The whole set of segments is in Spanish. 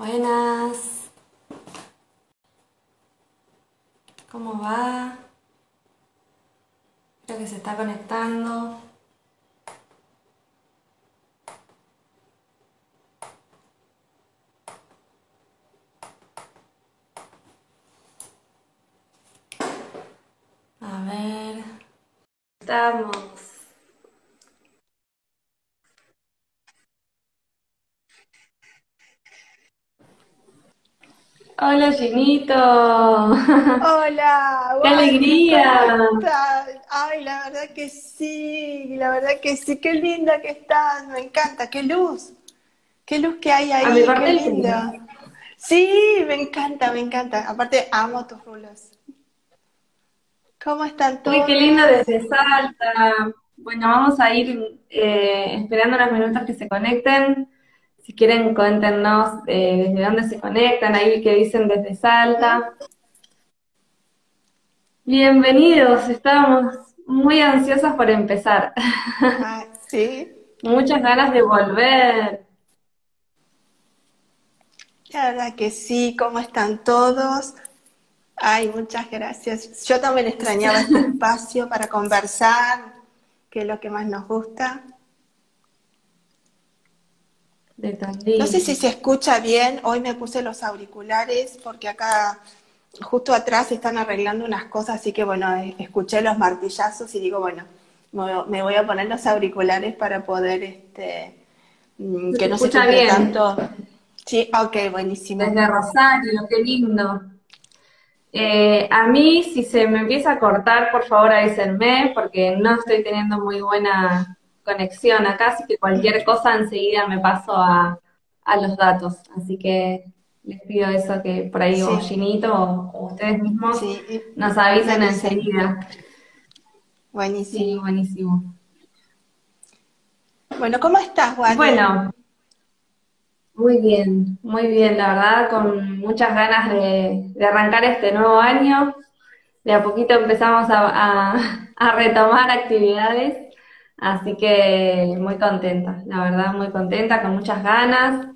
Buenas. ¿Cómo va? Creo que se está conectando. A ver. Estamos. Hola, Ginito. Hola, ¡Qué alegría! Ay, la verdad que sí, la verdad que sí, qué linda que estás, me encanta, qué luz, qué luz que hay A mi ahí, parte qué linda. Sí, me encanta, me encanta. Aparte, amo tus rulos. ¿Cómo están Uy, qué lindo todos? desde Salta. Bueno, vamos a ir eh, esperando unos minutos que se conecten. Si quieren, cuéntenos eh, desde dónde se conectan. Ahí que dicen desde Salta. Bienvenidos. Estábamos muy ansiosas por empezar. Ah, sí, Muchas ganas de volver. la verdad que sí, ¿cómo están todos? Ay, muchas gracias. Yo también extrañaba este espacio para conversar, que es lo que más nos gusta. De No sé si se escucha bien, hoy me puse los auriculares porque acá justo atrás están arreglando unas cosas, así que bueno, eh, escuché los martillazos y digo, bueno, me voy a poner los auriculares para poder, este, mm, ¿Se te que no se escucha bien? tanto. Sí, ok, buenísimo. Desde Rosario, qué lindo. Eh, a mí, si se me empieza a cortar, por favor avísenme, porque no estoy teniendo muy buena conexión acá, así que cualquier cosa enseguida me paso a, a los datos. Así que les pido eso que por ahí o Sí, Ginito o, o ustedes mismos sí, nos avisen enseguida. Sí, Buenísimo. buenísimo. Bueno, ¿cómo estás, Wally? Bueno, muy bien, muy bien, la verdad, con muchas ganas de, de arrancar este nuevo año. De a poquito empezamos a, a- a retomar actividades, así que muy contenta, la verdad, muy contenta, con muchas ganas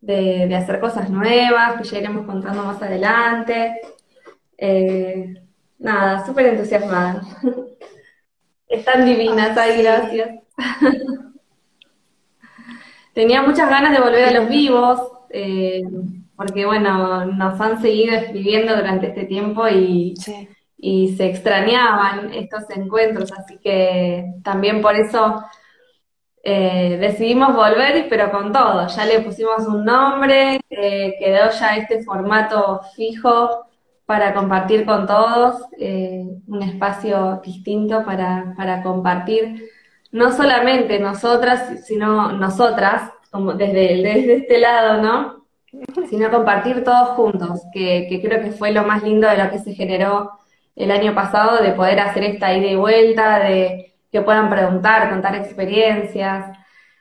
de, de hacer cosas nuevas, que ya iremos contando más adelante. Eh, nada, súper entusiasmada. Están divinas, Ay, gracias. Tenía muchas ganas de volver a los vivos, eh, porque bueno, nos han seguido escribiendo durante este tiempo y, Sí. Y se extrañaban estos encuentros, así que también por eso eh, decidimos volver, pero con todo. Ya le pusimos un nombre, eh, quedó ya este formato fijo para compartir con todos, eh, un espacio distinto para, para compartir, no solamente nosotras, sino nosotras, como desde, desde este lado, ¿no? Sino compartir todos juntos, que, que creo que fue lo más lindo de lo que se generó el año pasado, de poder hacer esta ida y vuelta, de que puedan preguntar, contar experiencias,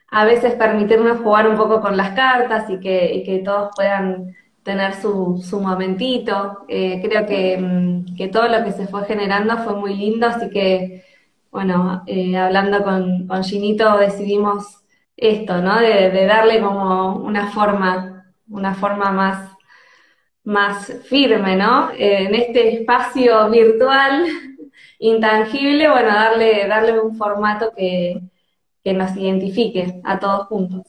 a veces permitirnos jugar un poco con las cartas y que, y que todos puedan tener su, su momentito. Eh, creo que, mm, que todo lo que se fue generando fue muy lindo, así que, bueno, eh, hablando con, con Ginito decidimos esto, ¿no? De, de darle como una forma, una forma más, más firme, ¿no? En este espacio virtual intangible, bueno, darle, darle un formato que, que nos identifique a todos juntos.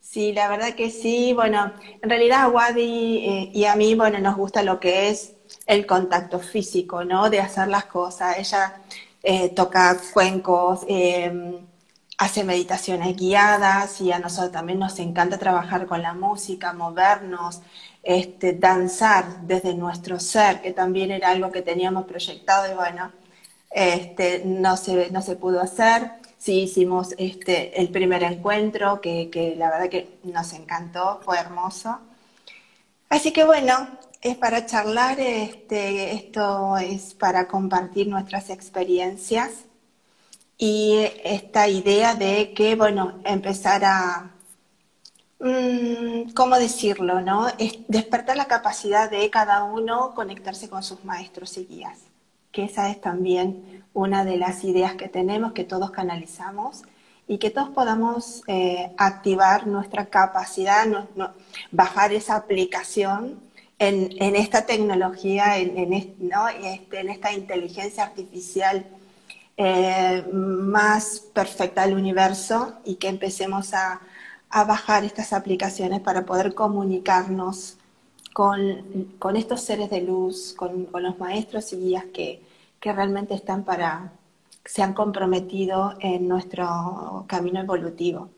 Sí, la verdad que sí. Bueno, en realidad a Wadi eh, y a mí, bueno, nos gusta lo que es el contacto físico, ¿no? De hacer las cosas. Ella eh, toca cuencos, eh, hace meditaciones guiadas y a nosotros también nos encanta trabajar con la música, movernos, este, danzar desde nuestro ser, que también era algo que teníamos proyectado y bueno, este, no se, no se pudo hacer. Sí hicimos este, el primer encuentro, que, que la verdad que nos encantó, fue hermoso. Así que bueno, es para charlar, este, esto es para compartir nuestras experiencias y esta idea de que, bueno, empezar a, mm, ¿cómo decirlo, no? Es despertar la capacidad de cada uno conectarse con sus maestros y guías, que esa es también una de las ideas que tenemos, que todos canalizamos y que todos podamos eh, activar nuestra capacidad, bajar esa aplicación en, esta tecnología, en, este, en, esta inteligencia artificial eh, más perfecta del universo y que empecemos a, bajar estas aplicaciones para poder comunicarnos con, estos seres de luz, con, los maestros y guías que, que realmente están para, se han comprometido en nuestro camino evolutivo.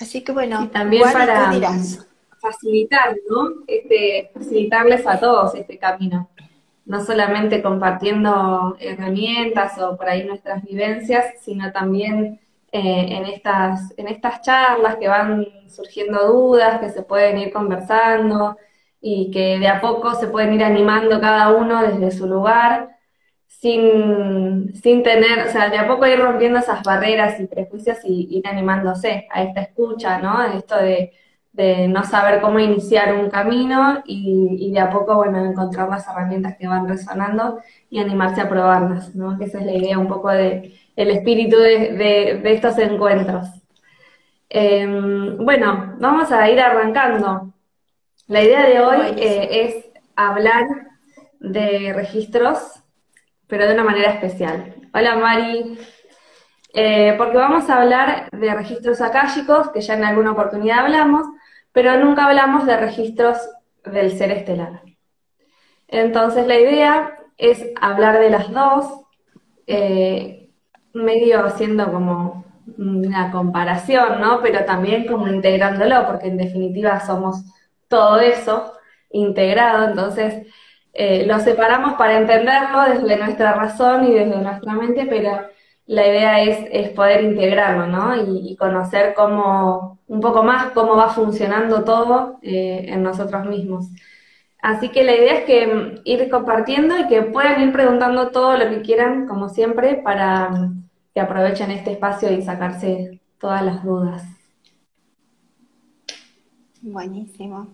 Así que bueno, también para facilitar, ¿no? Este, facilitarles a todos este camino. No solamente compartiendo herramientas o por ahí nuestras vivencias, sino también eh, en, estas, en estas charlas que van surgiendo dudas, que se pueden ir conversando y que de a poco se pueden ir animando cada uno desde su lugar sin, sin tener, o sea, de a poco ir rompiendo esas barreras y prejuicios y ir animándose a esta escucha, ¿no? Esto de, de no saber cómo iniciar un camino y, de a poco, bueno, encontrar las herramientas que van resonando y animarse a probarlas, ¿no? Que esa es la idea un poco de el espíritu de, de, estos encuentros. Em, bueno, vamos a ir arrancando. La idea de hoy eh, es hablar de registros pero de una manera especial. Hola Mari, eh, porque vamos a hablar de registros akáshicos, que ya en alguna oportunidad hablamos, pero nunca hablamos de registros del ser estelar. Entonces la idea es hablar de las dos, eh, medio haciendo como una comparación, ¿no? Pero también como integrándolo, porque en definitiva somos todo eso integrado, entonces eh, lo separamos para entenderlo desde nuestra razón y desde nuestra mente, pero la idea es, poder integrarlo, ¿no? Y, conocer cómo, un poco más cómo va funcionando todo eh, en nosotros mismos. Así que la idea es que mm, ir compartiendo y que puedan ir preguntando todo lo que quieran, como siempre, para mm, que aprovechen este espacio y sacarse todas las dudas. Buenísimo.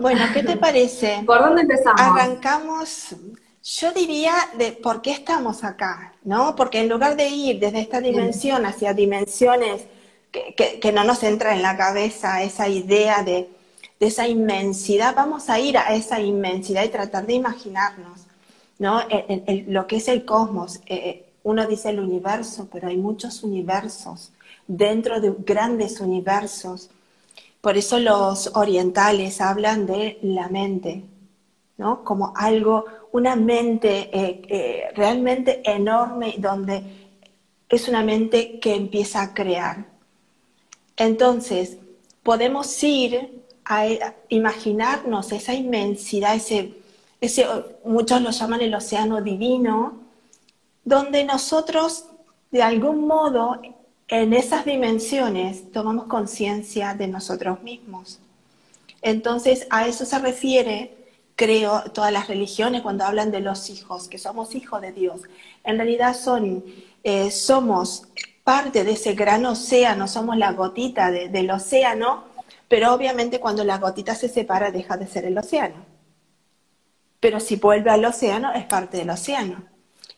Bueno, ¿qué te parece? ¿Por dónde empezamos? Arrancamos, yo diría, de por qué estamos acá, ¿no? Porque en lugar de ir desde esta dimensión hacia dimensiones que, no nos entra en la cabeza esa idea de, esa inmensidad, vamos a ir a esa inmensidad y tratar de imaginarnos, ¿no? lo que es el cosmos. Eh, eh, uno dice el universo, pero hay muchos universos dentro de grandes universos por eso los orientales hablan de la mente, ¿no? Como algo, una mente eh, eh, realmente enorme donde es una mente que empieza a crear. Entonces, podemos ir a, imaginarnos esa inmensidad, ese, muchos lo llaman el océano divino, donde nosotros de algún modo en esas dimensiones tomamos conciencia de nosotros mismos. Entonces, a eso se refiere, creo, todas las religiones cuando hablan de los hijos, que somos hijos de Dios. En realidad son, eh, somos parte de ese gran océano, somos la gotita del océano, pero obviamente cuando la gotita se separa deja de ser el océano. Pero si vuelve al océano es parte del océano.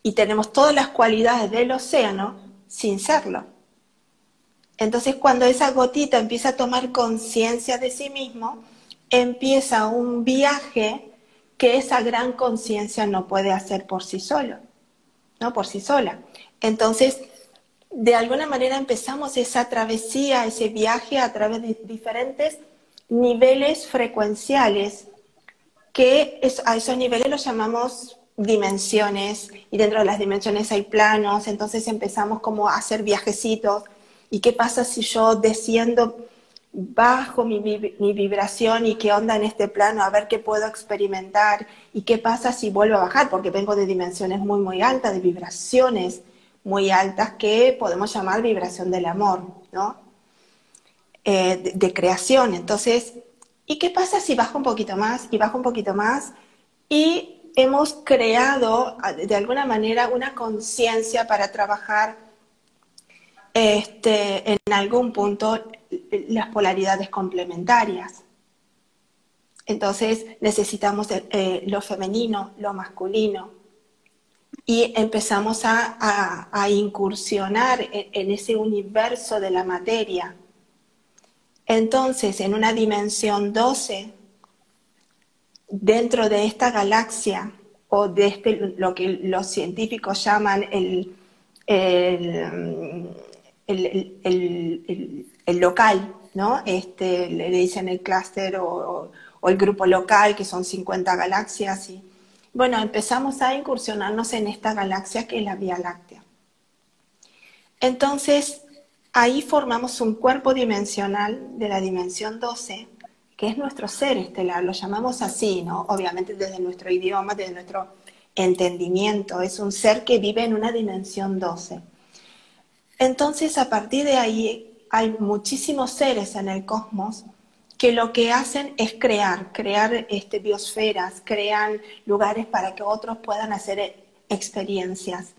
Y tenemos todas las cualidades del océano sin serlo. Entonces cuando esa gotita empieza a tomar conciencia de sí mismo, empieza un viaje que esa gran conciencia no puede hacer por sí solo, no por sí sola. Entonces, de alguna manera empezamos esa travesía, ese viaje a través de diferentes niveles frecuenciales, que a esos niveles los llamamos dimensiones, y dentro de las dimensiones hay planos, entonces empezamos como a hacer viajecitos ¿Y qué pasa si yo desciendo bajo mi, vibración y qué onda en este plano, a ver qué puedo experimentar? ¿Y qué pasa si vuelvo a bajar? Porque vengo de dimensiones muy, muy altas, de vibraciones muy altas que podemos llamar vibración del amor, ¿no? Eh, de, creación. Entonces, ¿y qué pasa si bajo un poquito más y bajo un poquito más? Y hemos creado de alguna manera una conciencia para trabajar este, en algún punto las polaridades complementarias. Entonces necesitamos eh, lo femenino, lo masculino. y empezamos a, incursionar en, ese universo de la materia. Entonces, en una dimensión 12, dentro de esta galaxia, o de este, lo que los científicos llaman el, local, ¿no? Este, le dicen el clúster o, o, el grupo local, que son 50 galaxias, y bueno, empezamos a incursionarnos en esta galaxia que es la Vía Láctea. Entonces, ahí formamos un cuerpo dimensional de la dimensión 12, que es nuestro ser estelar, lo llamamos así, ¿no? Obviamente desde nuestro idioma, desde nuestro entendimiento, es un ser que vive en una dimensión 12. Entonces, a partir de ahí, hay muchísimos seres en el cosmos que lo que hacen es crear, crear este, biosferas, crean lugares para que otros puedan hacer experiencias.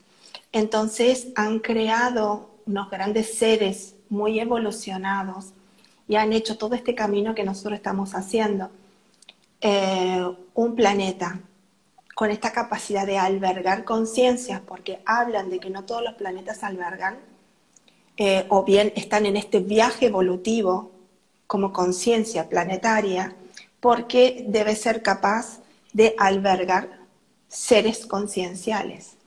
Entonces han creado unos grandes seres muy evolucionados y han hecho todo este camino que nosotros estamos haciendo. Eh, un planeta con esta capacidad de albergar conciencias, porque hablan de que no todos los planetas albergan, eh, o bien están en este viaje evolutivo como conciencia planetaria porque debe ser capaz de albergar seres concienciales.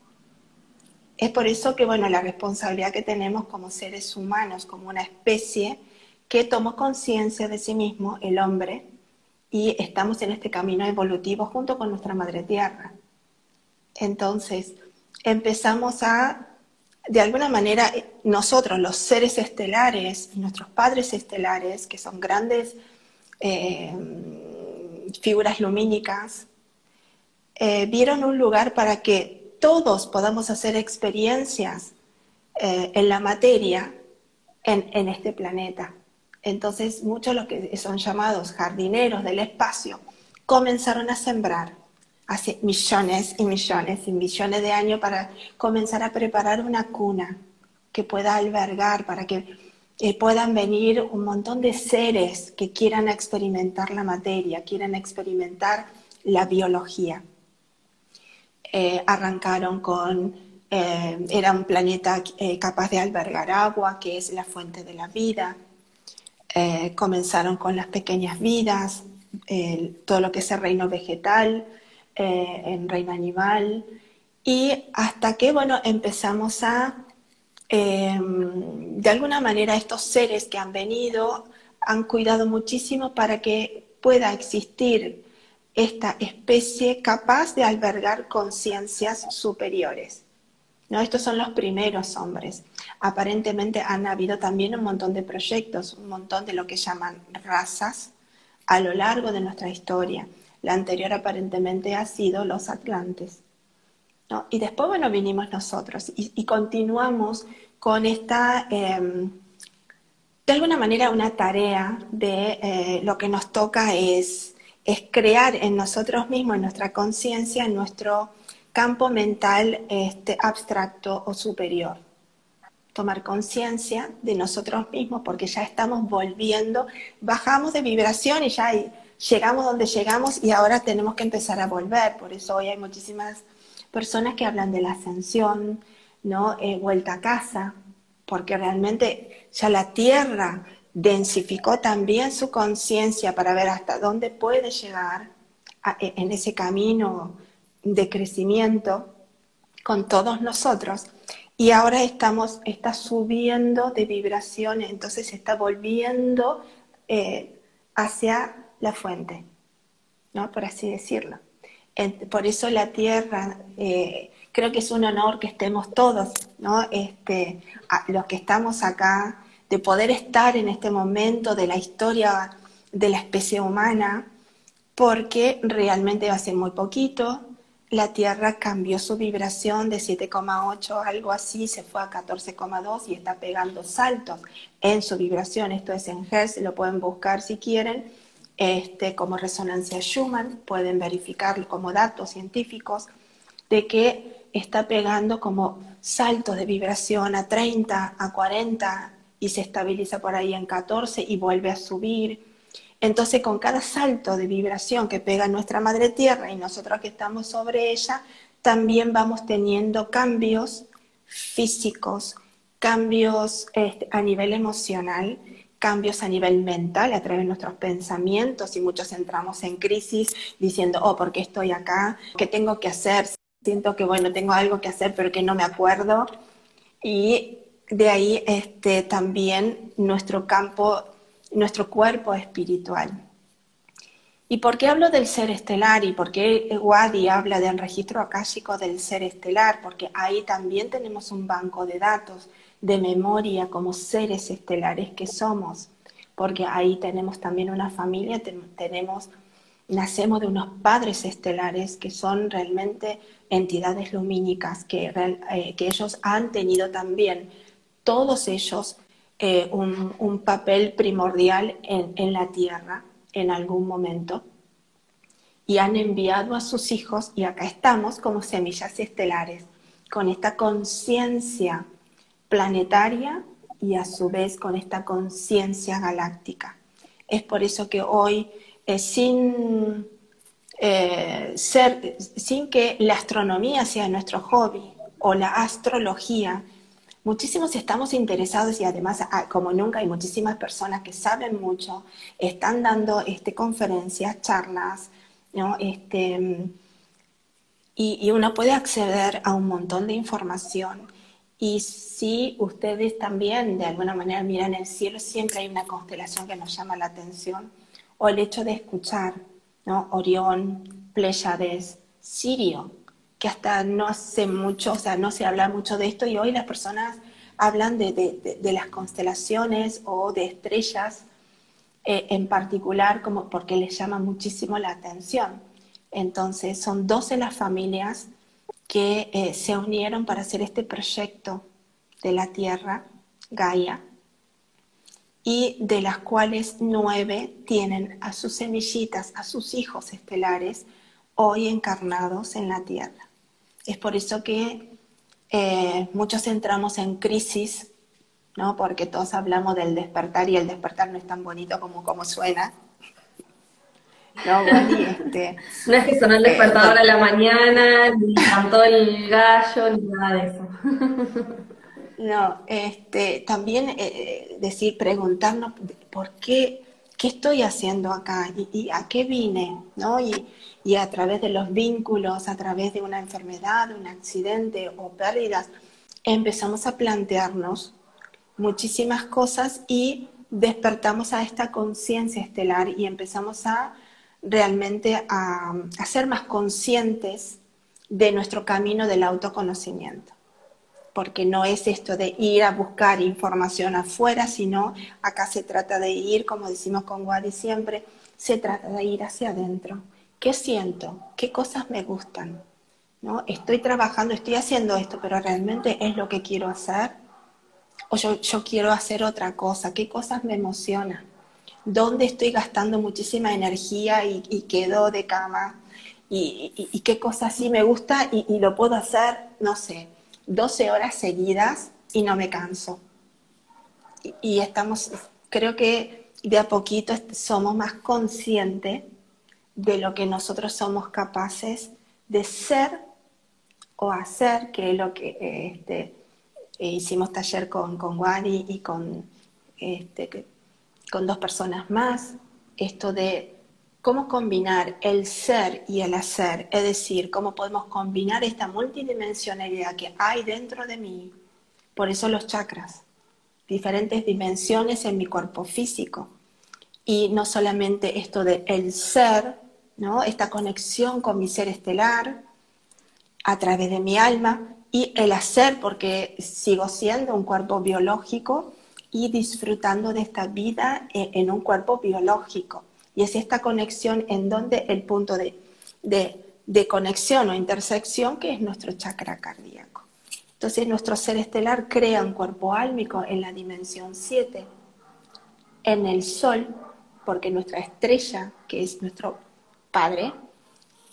Es por eso que, bueno, la responsabilidad que tenemos como seres humanos, como una especie que tomó conciencia de sí mismo, el hombre, y estamos en este camino evolutivo junto con nuestra madre tierra. Entonces, empezamos a de alguna manera nosotros, los seres estelares, nuestros padres estelares, que son grandes eh, figuras lumínicas, eh, vieron un lugar para que todos podamos hacer experiencias eh, en la materia en, en este planeta. Entonces muchos los que son llamados jardineros del espacio comenzaron a sembrar hace millones y millones y millones de años para comenzar a preparar una cuna que pueda albergar, para que eh, puedan venir un montón de seres que quieran experimentar la materia, quieran experimentar la biología. Eh, arrancaron con, eh, era un planeta capaz de albergar agua, que es la fuente de la vida. comenzaron con las pequeñas vidas, todo lo que es el reino vegetal, eh, en Reino Animal, y hasta que, bueno, empezamos a, em, de alguna manera, estos seres que han venido han cuidado muchísimo para que pueda existir esta especie capaz de albergar conciencias superiores. ¿no? Estos son los primeros hombres. Aparentemente han habido también un montón de proyectos, un montón de lo que llaman razas a lo largo de nuestra historia. La anterior aparentemente ha sido los atlantes. Y después, bueno, vinimos nosotros y, continuamos con esta, em, de alguna manera, una tarea de eh, lo que nos toca es, es crear en nosotros mismos, en nuestra conciencia, en nuestro campo mental este, abstracto o superior. Tomar conciencia de nosotros mismos porque ya estamos volviendo, bajamos de vibración y ya hay llegamos donde llegamos y ahora tenemos que empezar a volver. Por eso hoy hay muchísimas personas que hablan de la ascensión, ¿no? Eh, vuelta a casa, porque realmente ya la tierra densificó también su conciencia para ver hasta dónde puede llegar e, en ese camino de crecimiento con todos nosotros. Y ahora estamos, está subiendo de vibraciones, entonces está volviendo eh, hacia la fuente, ¿no? Por así decirlo. Por eso la tierra, eh, creo que es un honor que estemos todos, ¿no? Este, los que estamos acá, de poder estar en este momento de la historia de la especie humana, porque realmente hace muy poquito la Tierra cambió su vibración de 7,8, algo así, se fue a 14,2 y está pegando saltos en su vibración. Esto es en Hertz, lo pueden buscar si quieren este, como resonancia Schumann, pueden verificar como datos científicos de que está pegando como saltos de vibración a 30, a 40 y se estabiliza por ahí en 14 y vuelve a subir. Entonces, con cada salto de vibración que pega nuestra madre tierra y nosotros que estamos sobre ella, también vamos teniendo cambios físicos, cambios este, a nivel emocional, cambios a nivel mental a través de nuestros pensamientos y muchos entramos en crisis diciendo, oh, ¿por qué estoy acá? ¿Qué tengo que hacer? Siento que, bueno, tengo algo que hacer, pero que no me acuerdo. Y de ahí este, también nuestro campo, nuestro cuerpo espiritual. ¿Y por qué hablo del ser estelar? ¿Y por qué Wadi habla del registro akáshico del ser estelar? Porque ahí también tenemos un banco de datos de memoria como seres estelares que somos, porque ahí tenemos también una familia, tenemos, nacemos de unos padres estelares que son realmente entidades lumínicas, que, eh, que ellos han tenido también, todos ellos, eh, un, papel primordial en, en la Tierra en algún momento y han enviado a sus hijos y acá estamos como semillas estelares, con esta conciencia planetaria y a su vez con esta conciencia galáctica. Es por eso que hoy, eh, sin, eh, ser, sin que la astronomía sea nuestro hobby o la astrología, muchísimos estamos interesados y además, ah, como nunca, hay muchísimas personas que saben mucho, están dando este, conferencias, charlas, ¿no? Este, y, y, uno puede acceder a un montón de información y si ustedes también de alguna manera miran el cielo, siempre hay una constelación que nos llama la atención, o el hecho de escuchar, ¿no? Orión, Pléyades, Sirio, que hasta no hace mucho, o sea, no se habla mucho de esto y hoy las personas hablan de, de, las constelaciones o de estrellas eh, en particular como porque les llama muchísimo la atención. Entonces, son 12 las familias que eh, se unieron para hacer este proyecto de la Tierra, Gaia, y de las cuales nueve tienen a sus semillitas, a sus hijos estelares, hoy encarnados en la Tierra. Es por eso que eh, muchos entramos en crisis, ¿no? porque todos hablamos del despertar y el despertar no es tan bonito como, como suena. No, este, no es que sonó el despertador a la mañana, ni cantó el gallo, ni nada de eso. No, este, también eh, decir, preguntarnos por qué, qué estoy haciendo acá y, a qué vine, ¿no? Y, y, a través de los vínculos, a través de una enfermedad, un accidente o pérdidas, empezamos a plantearnos muchísimas cosas y despertamos a esta conciencia estelar y empezamos a realmente a, ser más conscientes de nuestro camino del autoconocimiento. Porque no es esto de ir a buscar información afuera, sino acá se trata de ir, como decimos con Wadi siempre, se trata de ir hacia adentro. ¿Qué siento? ¿Qué cosas me gustan? ¿No? Estoy trabajando, estoy haciendo esto, pero realmente es lo que quiero hacer. O yo, yo quiero hacer otra cosa. ¿Qué cosas me emocionan? Dónde estoy gastando muchísima energía y, quedo de cama y, qué cosas sí me gusta y, lo puedo hacer, no sé, 12 horas seguidas y no me canso. Y, estamos, creo que de a poquito somos más conscientes de lo que nosotros somos capaces de ser o hacer, que es lo que este, hicimos taller con, con Wari y con este, con dos personas más, esto de cómo combinar el ser y el hacer, es decir, cómo podemos combinar esta multidimensionalidad que hay dentro de mí. Por eso los chakras, diferentes dimensiones en mi cuerpo físico. Y no solamente esto de el ser, ¿no? esta conexión con mi ser estelar a través de mi alma y el hacer, porque sigo siendo un cuerpo biológico, y disfrutando de esta vida e, en un cuerpo biológico. Y es esta conexión en donde el punto de, de, conexión o intersección que es nuestro chakra cardíaco. Entonces nuestro ser estelar crea un cuerpo álmico en la dimensión 7, en el Sol, porque nuestra estrella, que es nuestro padre,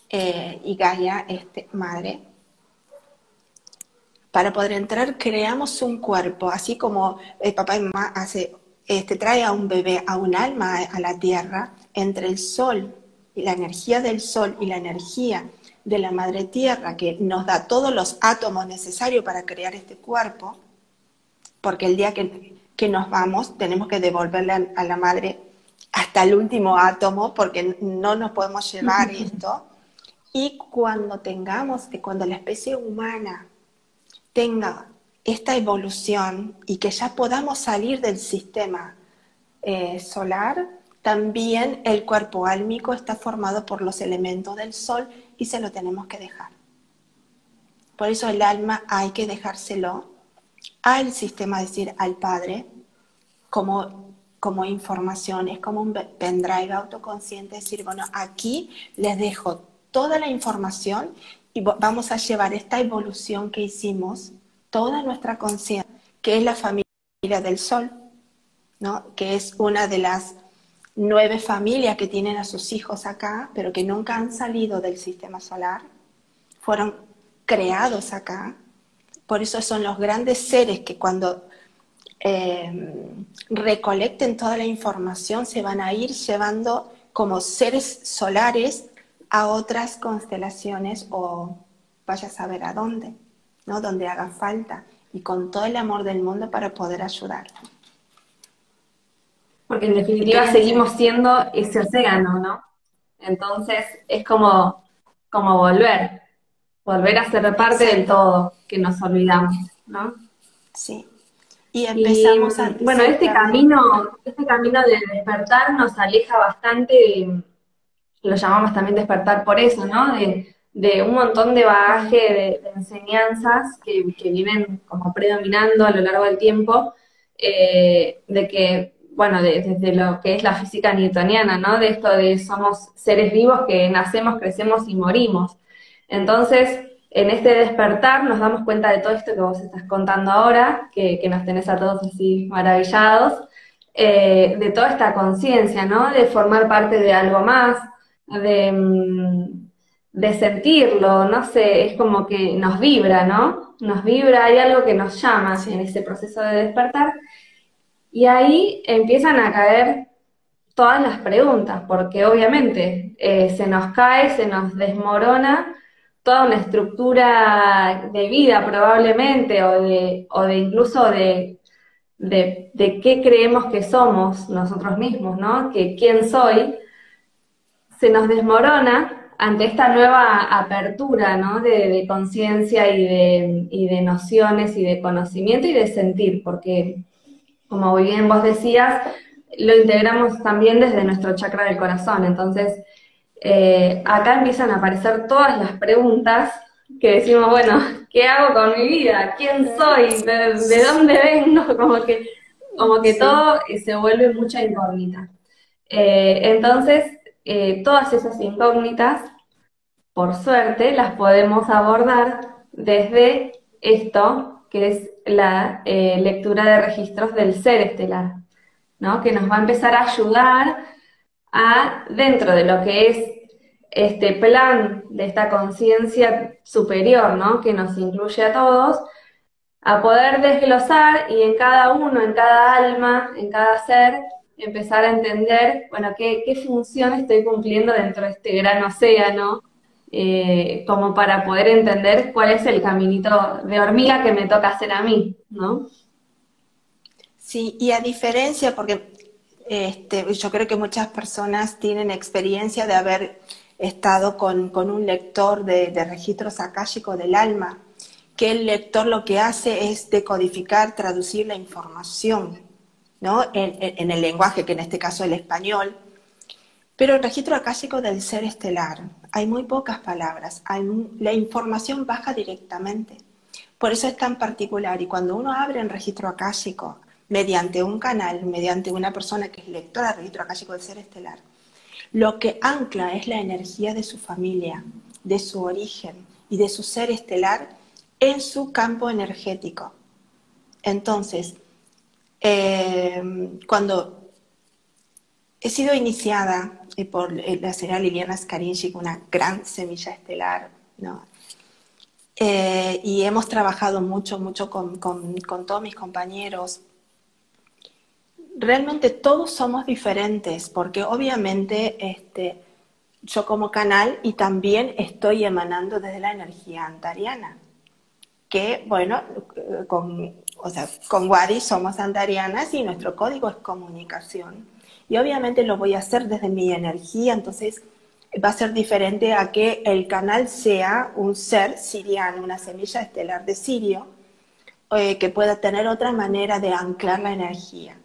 eh, y Gaia, este, madre, para poder entrar creamos un cuerpo, así como el papá y mamá hace, este, trae a un bebé, a un alma a la tierra, entre el sol y la energía del sol y la energía de la madre tierra, que nos da todos los átomos necesarios para crear este cuerpo, porque el día que, nos vamos tenemos que devolverle a, la madre hasta el último átomo, porque no nos podemos llevar esto. Y cuando tengamos, cuando la especie humana tenga esta evolución y que ya podamos salir del sistema eh, solar, también el cuerpo álmico está formado por los elementos del sol y se lo tenemos que dejar. Por eso el alma hay que dejárselo al sistema, es decir, al Padre, como, como información, es como un pendrive autoconsciente, decir, bueno, aquí les dejo toda la información y vamos a llevar esta evolución que hicimos, toda nuestra conciencia, que es la familia del Sol, ¿no? que es una de las nueve familias que tienen a sus hijos acá, pero que nunca han salido del sistema solar, fueron creados acá. Por eso son los grandes seres que cuando eh, recolecten toda la información se van a ir llevando como seres solares a otras constelaciones o vaya a saber a dónde, ¿no? Donde haga falta y con todo el amor del mundo para poder ayudar porque en definitiva seguimos siendo ese océano, ¿no? Entonces es como, como volver, volver a ser parte del todo, que nos olvidamos, ¿no? Sí. Y empezamos a... Bueno, este camino, este camino de despertar nos aleja bastante, lo llamamos también despertar por eso, ¿no? De, un montón de bagaje de, enseñanzas que, vienen como predominando a lo largo del tiempo, eh, de que bueno, desde lo que es la física newtoniana, ¿no? De esto de somos seres vivos que nacemos, crecemos y morimos. Entonces, en este despertar nos damos cuenta de todo esto que vos estás contando ahora, que, nos tenés a todos así maravillados, eh, de toda esta conciencia, ¿no? De formar parte de algo más, de, mm, de sentirlo, no sé, es como que nos vibra, ¿no? Nos vibra, hay algo que nos llama en ese proceso de despertar y ahí empiezan a caer todas las preguntas, porque obviamente eh, se nos cae, se nos desmorona toda una estructura de vida probablemente, o de, o de incluso de, de, qué creemos que somos nosotros mismos, ¿no? Que quién soy, se nos desmorona ante esta nueva apertura, ¿no? De, de conciencia y de, y de nociones y de conocimiento y de sentir, porque como bien vos decías, lo integramos también desde nuestro chakra del corazón. Entonces, eh, acá empiezan a aparecer todas las preguntas que decimos, bueno, ¿qué hago con mi vida? ¿Quién soy? ¿De, dónde vengo? Como que, como que todo se vuelve mucha incógnita. Eh, entonces, eh, todas esas incógnitas, por suerte, las podemos abordar desde esto que es la eh, lectura de registros del ser estelar, ¿no? que nos va a empezar a ayudar a, dentro de lo que es este plan de esta conciencia superior, ¿no? que nos incluye a todos, a poder desglosar y en cada uno, en cada alma, en cada ser, empezar a entender, bueno, qué, función estoy cumpliendo dentro de este gran océano eh, como para poder entender cuál es el caminito de hormiga que me toca hacer a mí, ¿no? Sí, y a diferencia, porque este, yo creo que muchas personas tienen experiencia de haber estado con, un lector de, registros akáshicos del alma, que el lector lo que hace es decodificar, traducir la información, ¿no? En, el lenguaje, que en este caso el español, pero el registro acásico del ser estelar, hay muy pocas palabras, la información baja directamente. Por eso es tan particular. Y cuando uno abre el registro acásico mediante un canal, mediante una persona que es lectora del registro acásico del ser estelar, lo que ancla es la energía de su familia, de su origen y de su ser estelar en su campo energético. Entonces, eh, cuando he sido iniciada por eh, la señora Liliana Skarinchik, una gran semilla estelar. Eh, y hemos trabajado mucho, mucho con, todos mis compañeros. Realmente todos somos diferentes, porque obviamente este, yo como canal y también estoy emanando desde la energía antariana. Que, bueno, con, o sea, con Wadi somos antarianas y nuestro código es comunicación. Y obviamente lo voy a hacer desde mi energía, entonces va a ser diferente a que el canal sea un ser siriano, una semilla estelar de Sirio, eh, que pueda tener otra manera de anclar la energía.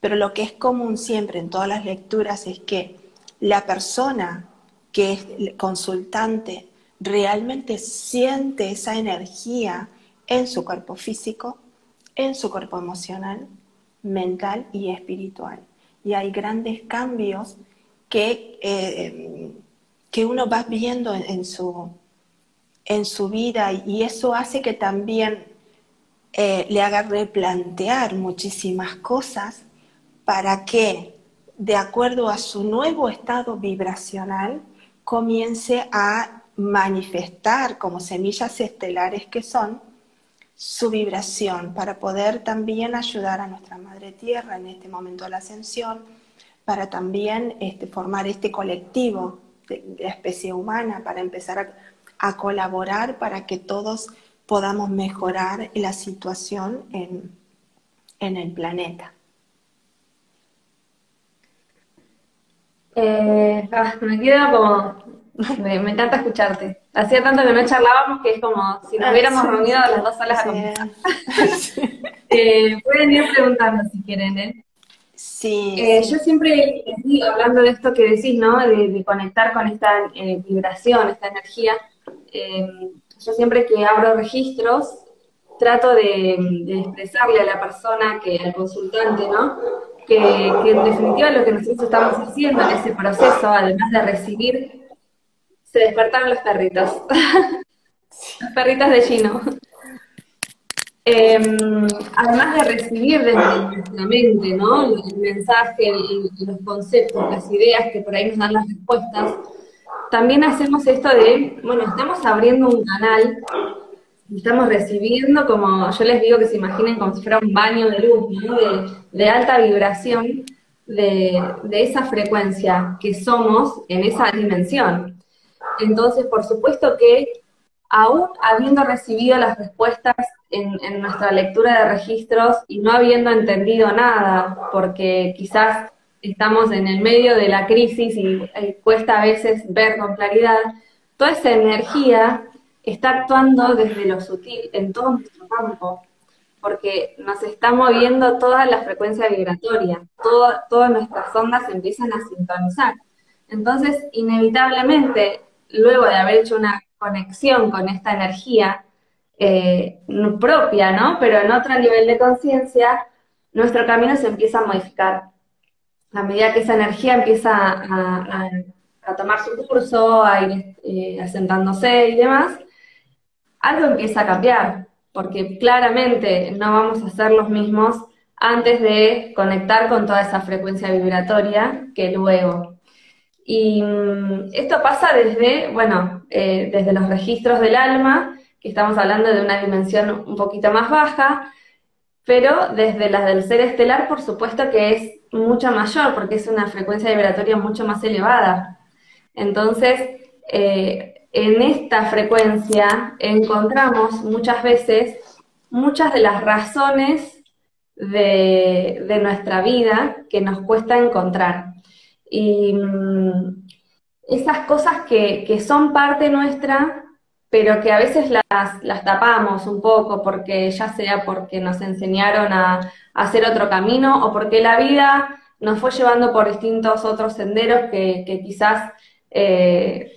Pero lo que es común siempre en todas las lecturas es que la persona que es consultante realmente siente esa energía en su cuerpo físico, en su cuerpo emocional, mental y espiritual. Y hay grandes cambios que, eh, que uno va viendo en, su, en su vida y eso hace que también eh, le haga replantear muchísimas cosas para que, de acuerdo a su nuevo estado vibracional, comience a manifestar como semillas estelares que son su vibración para poder también ayudar a nuestra Madre Tierra en este momento de la ascensión, para también este, formar este colectivo de, la especie humana, para empezar a, colaborar para que todos podamos mejorar la situación en, en el planeta. Eh, ah, me quedo como. Me, encanta escucharte. Hacía tanto que no charlábamos que es como si nos ah, hubiéramos reunido las dos salas a conversar. Eh, pueden ir preguntando si quieren, ¿eh? Sí. Eh, yo siempre, hablando de esto que decís, ¿no? De, conectar con esta vibración, esta energía. yo siempre que abro registros, trato de, de expresarle a la persona, que al consultante, ¿no? que, en definitiva lo que nosotros estamos haciendo en ese proceso, además de recibir, se despertaron los perritos. los perritos de Gino. Em, además de recibir desde nuestra mente, ¿no? El mensaje, los conceptos, las ideas que por ahí nos dan las respuestas, también hacemos esto de, bueno, estamos abriendo un canal estamos recibiendo como, yo les digo que se imaginen como si fuera un baño de luz, de, alta vibración, de, esa frecuencia que somos en esa dimensión. Entonces, por supuesto que aún habiendo recibido las respuestas en, nuestra lectura de registros y no habiendo entendido nada, porque quizás estamos en el medio de la crisis y eh, cuesta a veces ver con claridad, toda esa energía está actuando desde lo sutil en todo nuestro campo, porque nos está moviendo toda la frecuencia vibratoria, todas nuestras ondas empiezan a sintonizar. Entonces, inevitablemente, luego de haber hecho una conexión con esta energía eh, propia, ¿no? Pero en otro nivel de conciencia, nuestro camino se empieza a modificar. A medida que esa energía empieza a, tomar su curso, a ir eh, asentándose y demás, algo empieza a cambiar, porque claramente no vamos a ser los mismos antes de conectar con toda esa frecuencia vibratoria que luego. Y mm, esto pasa desde, bueno, eh, desde los registros del alma, que estamos hablando de una dimensión un poquito más baja, pero desde las del ser estelar, por supuesto que es mucho mayor, porque es una frecuencia vibratoria mucho más elevada. Entonces, eh, en esta frecuencia encontramos muchas veces muchas de las razones de, nuestra vida que nos cuesta encontrar. Y mm, esas cosas que, son parte nuestra, pero que a veces las, tapamos un poco, porque ya sea porque nos enseñaron a, hacer otro camino o porque la vida nos fue llevando por distintos otros senderos que, quizás eh,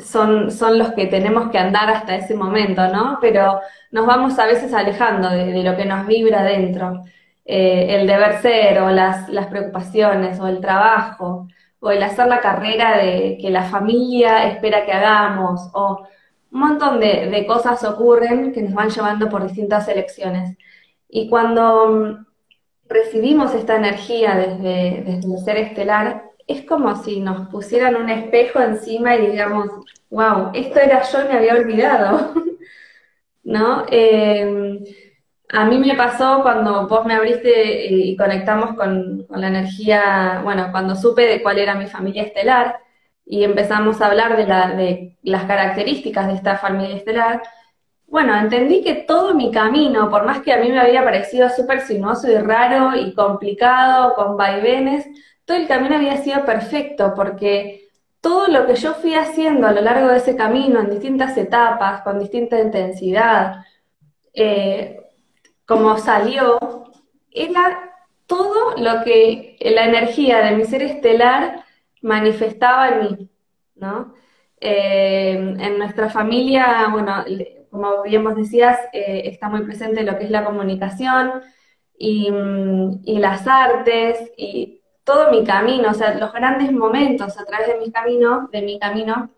son, son los que tenemos que andar hasta ese momento, ¿no? Pero nos vamos a veces alejando de, lo que nos vibra dentro. Eh, el deber ser, o las, las preocupaciones, o el trabajo, o el hacer la carrera de que la familia espera que hagamos, o un montón de, cosas ocurren que nos van llevando por distintas elecciones. Y cuando mm, recibimos esta energía desde, desde el ser estelar, es como si nos pusieran un espejo encima y digamos, wow, esto era yo me había olvidado, ¿no? Em, a mí me pasó cuando vos me abriste y conectamos con, la energía, bueno, cuando supe de cuál era mi familia estelar, y empezamos a hablar de, la, de las características de esta familia estelar, bueno, entendí que todo mi camino, por más que a mí me había parecido súper sinuoso y raro y complicado, con vaivenes, todo el camino había sido perfecto, porque todo lo que yo fui haciendo a lo largo de ese camino, en distintas etapas, con distinta intensidad, eh, como salió, era todo lo que la energía de mi ser estelar manifestaba en mí, ¿no? Eh, en nuestra familia, bueno, como bien vos decías, eh, está muy presente lo que es la comunicación y, las artes y todo mi camino, o sea, los grandes momentos a través de mi camino, de mi camino,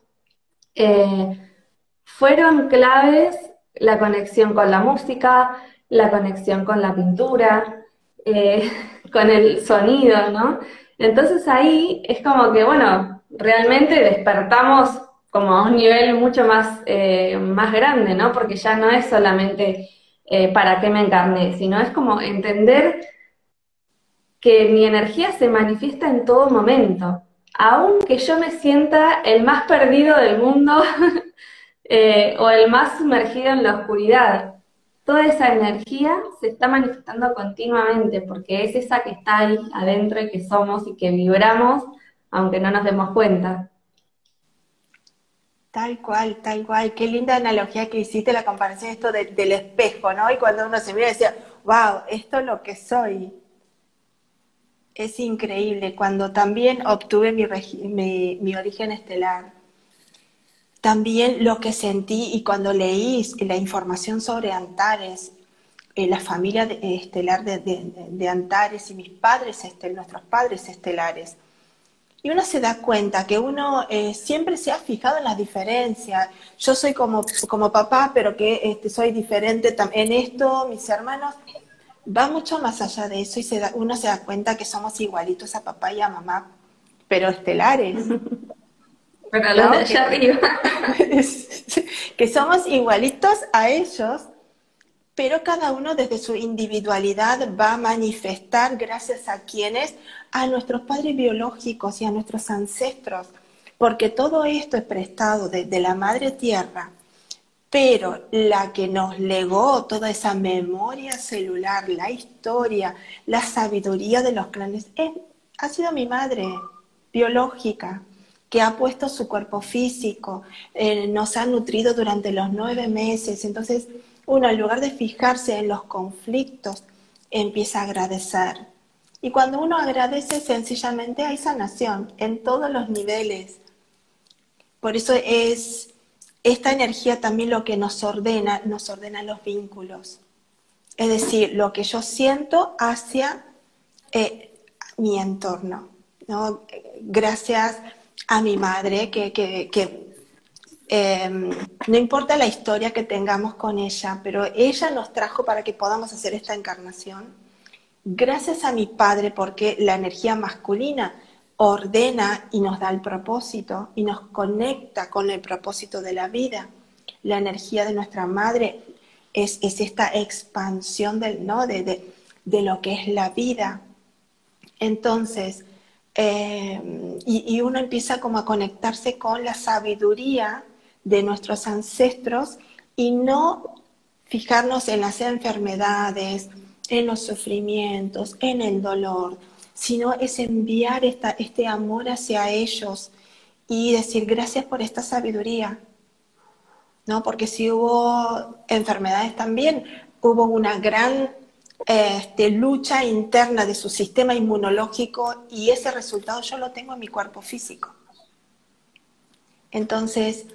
eh, fueron claves la conexión con la música, la conexión con la pintura, eh, con el sonido, ¿no? Entonces ahí es como que, bueno, realmente despertamos como a un nivel mucho más, eh, más grande, ¿no? Porque ya no es solamente eh, para qué me encarné, sino es como entender que mi energía se manifiesta en todo momento. Aunque yo me sienta el más perdido del mundo o el más sumergido en la oscuridad, toda esa energía se está manifestando continuamente porque es esa que está ahí adentro y que somos y que vibramos aunque no nos demos cuenta. Tal cual, tal cual. Qué linda analogía que hiciste la comparación esto del espejo, ¿no? Y cuando uno se mira y decía, wow, esto es lo que soy. Es increíble. Cuando también obtuve mi, mi, origen estelar, también lo que sentí y cuando leí la información sobre Antares, eh, la familia estelar de, Antares y mis padres, nuestros padres estelares, y uno se da cuenta que uno eh, siempre se ha fijado en las diferencias. Yo soy como, como papá, pero que este, soy diferente en esto, mis hermanos. Va mucho más allá de eso y se da, uno se da cuenta que somos igualitos a papá y a mamá, pero estelares. Pero los de allá arriba. que somos igualitos a ellos, pero cada uno desde su individualidad va a manifestar gracias a quienes, a nuestros padres biológicos y a nuestros ancestros, porque todo esto es prestado desde la madre tierra, pero la que nos legó toda esa memoria celular, la historia, la sabiduría de los clanes, ha sido mi madre biológica, que ha puesto su cuerpo físico, eh, nos ha nutrido durante los nueve meses, entonces uno en lugar de fijarse en los conflictos, empieza a agradecer. Y cuando uno agradece, sencillamente hay sanación en todos los niveles. Por eso es esta energía también lo que nos ordena, nos ordena los vínculos. Es decir, lo que yo siento hacia eh, mi entorno. Gracias a mi madre que, que Em, no importa la historia que tengamos con ella, pero ella nos trajo para que podamos hacer esta encarnación. Gracias a mi padre, porque la energía masculina ordena y nos da el propósito y nos conecta con el propósito de la vida. La energía de nuestra madre es, esta expansión del, ¿no? de, lo que es la vida. Entonces, em, y, y, uno empieza como a conectarse con la sabiduría de nuestros ancestros y no fijarnos en las enfermedades, en los sufrimientos, en el dolor, sino es enviar esta, este amor hacia ellos y decir gracias por esta sabiduría. ¿No? Porque si hubo enfermedades también, hubo una gran este, lucha interna de su sistema inmunológico y ese resultado yo lo tengo en mi cuerpo físico. Entonces,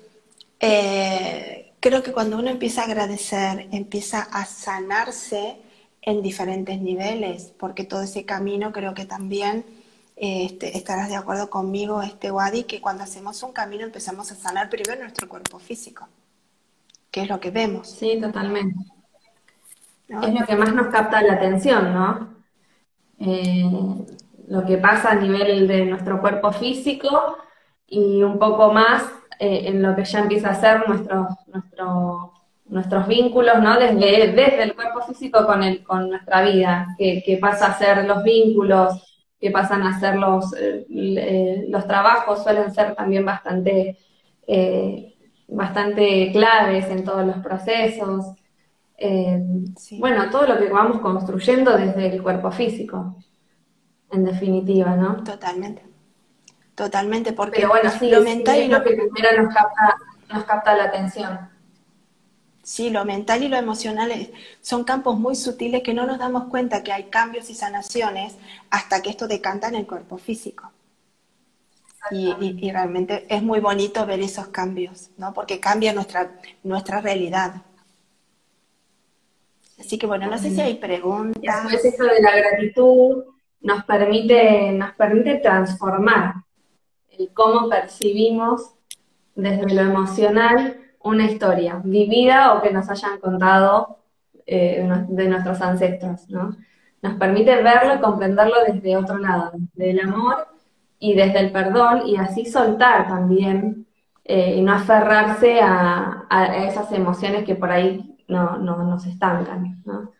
eh, creo que cuando uno empieza a agradecer, empieza a sanarse en diferentes niveles, porque todo ese camino creo que también este, estarás de acuerdo conmigo, este Wadi, que cuando hacemos un camino empezamos a sanar primero nuestro cuerpo físico, que es lo que vemos. Sí, totalmente. Es lo que más nos capta la atención, ¿no? Eh, lo que pasa a nivel de nuestro cuerpo físico y un poco más eh, en lo que ya empieza a ser nuestros, nuestros vínculos, ¿no? Desde, desde el cuerpo físico con, el, con nuestra vida, que, pasa a ser los vínculos que pasan a ser los, eh, los trabajos suelen ser también bastante, bastante claves en todos los procesos. Eh, bueno, todo lo que vamos construyendo desde el cuerpo físico, en definitiva, ¿no? Totalmente. Totalmente, porque Pero bueno, sí, lo mental y lo que primero nos capta, nos capta la atención. Sí, lo mental y lo emocional son campos muy sutiles que no nos damos cuenta que hay cambios y sanaciones hasta que esto decanta en el cuerpo físico. Y, y, realmente es muy bonito ver esos cambios, ¿no? Porque cambia nuestra, nuestra realidad. Así que bueno, no sé si hay preguntas. Y eso de la gratitud nos permite, nos permite transformar el cómo percibimos desde lo emocional una historia vivida o que nos hayan contado eh, de nuestros ancestros, ¿no? Nos permite verlo y comprenderlo desde otro lado, desde el amor y desde el perdón y así soltar también eh, y no aferrarse a, esas emociones que por ahí no, nos estancan, ¿no?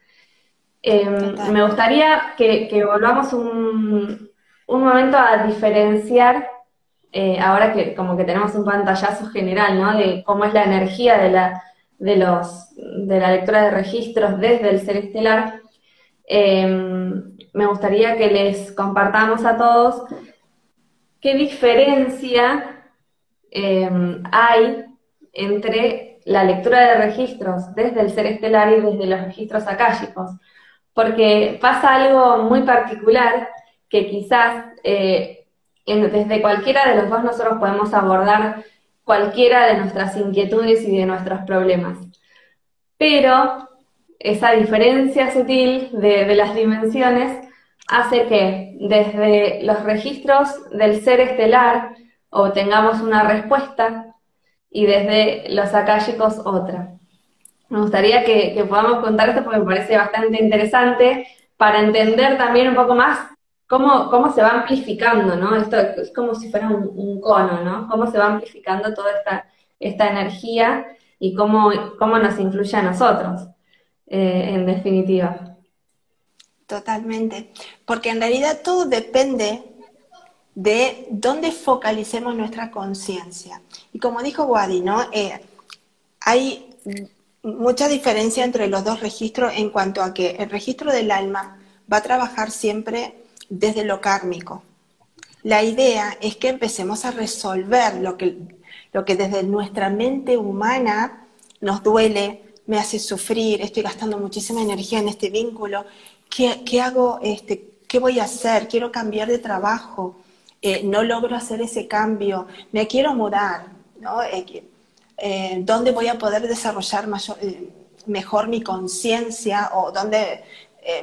Em, me gustaría que, volvamos un, un momento a diferenciar eh, ahora que como que tenemos un pantallazo general, ¿no? De cómo es la energía de la, de los, de la lectura de registros desde el ser estelar, em, me gustaría que les compartamos a todos qué diferencia em, hay entre la lectura de registros desde el ser estelar y desde los registros akáshicos. Porque pasa algo muy particular que quizás eh, desde cualquiera de los dos nosotros podemos abordar cualquiera de nuestras inquietudes y de nuestros problemas. Pero esa diferencia sutil de, de las dimensiones hace que desde los registros del ser estelar obtengamos una respuesta y desde los acálicos otra. Me gustaría que, que, podamos contar esto porque me parece bastante interesante para entender también un poco más cómo, cómo se va amplificando, ¿no? Esto es como si fuera un, cono, ¿no? Cómo se va amplificando toda esta, esta energía y cómo, cómo nos influye a nosotros, eh, en definitiva. Totalmente, porque en realidad todo depende de dónde focalicemos nuestra conciencia. Y como dijo Wadi, ¿no? Eh, hay mucha diferencia entre los dos registros en cuanto a que el registro del alma va a trabajar siempre desde lo kármico. La idea es que empecemos a resolver lo que, lo que desde nuestra mente humana nos duele, me hace sufrir, estoy gastando muchísima energía en este vínculo, ¿qué, hago? Este, ¿Qué voy a hacer? Quiero cambiar de trabajo, eh, no logro hacer ese cambio, me quiero mudar, ¿no? Eh, eh, ¿Dónde voy a poder desarrollar mejor mi conciencia o dónde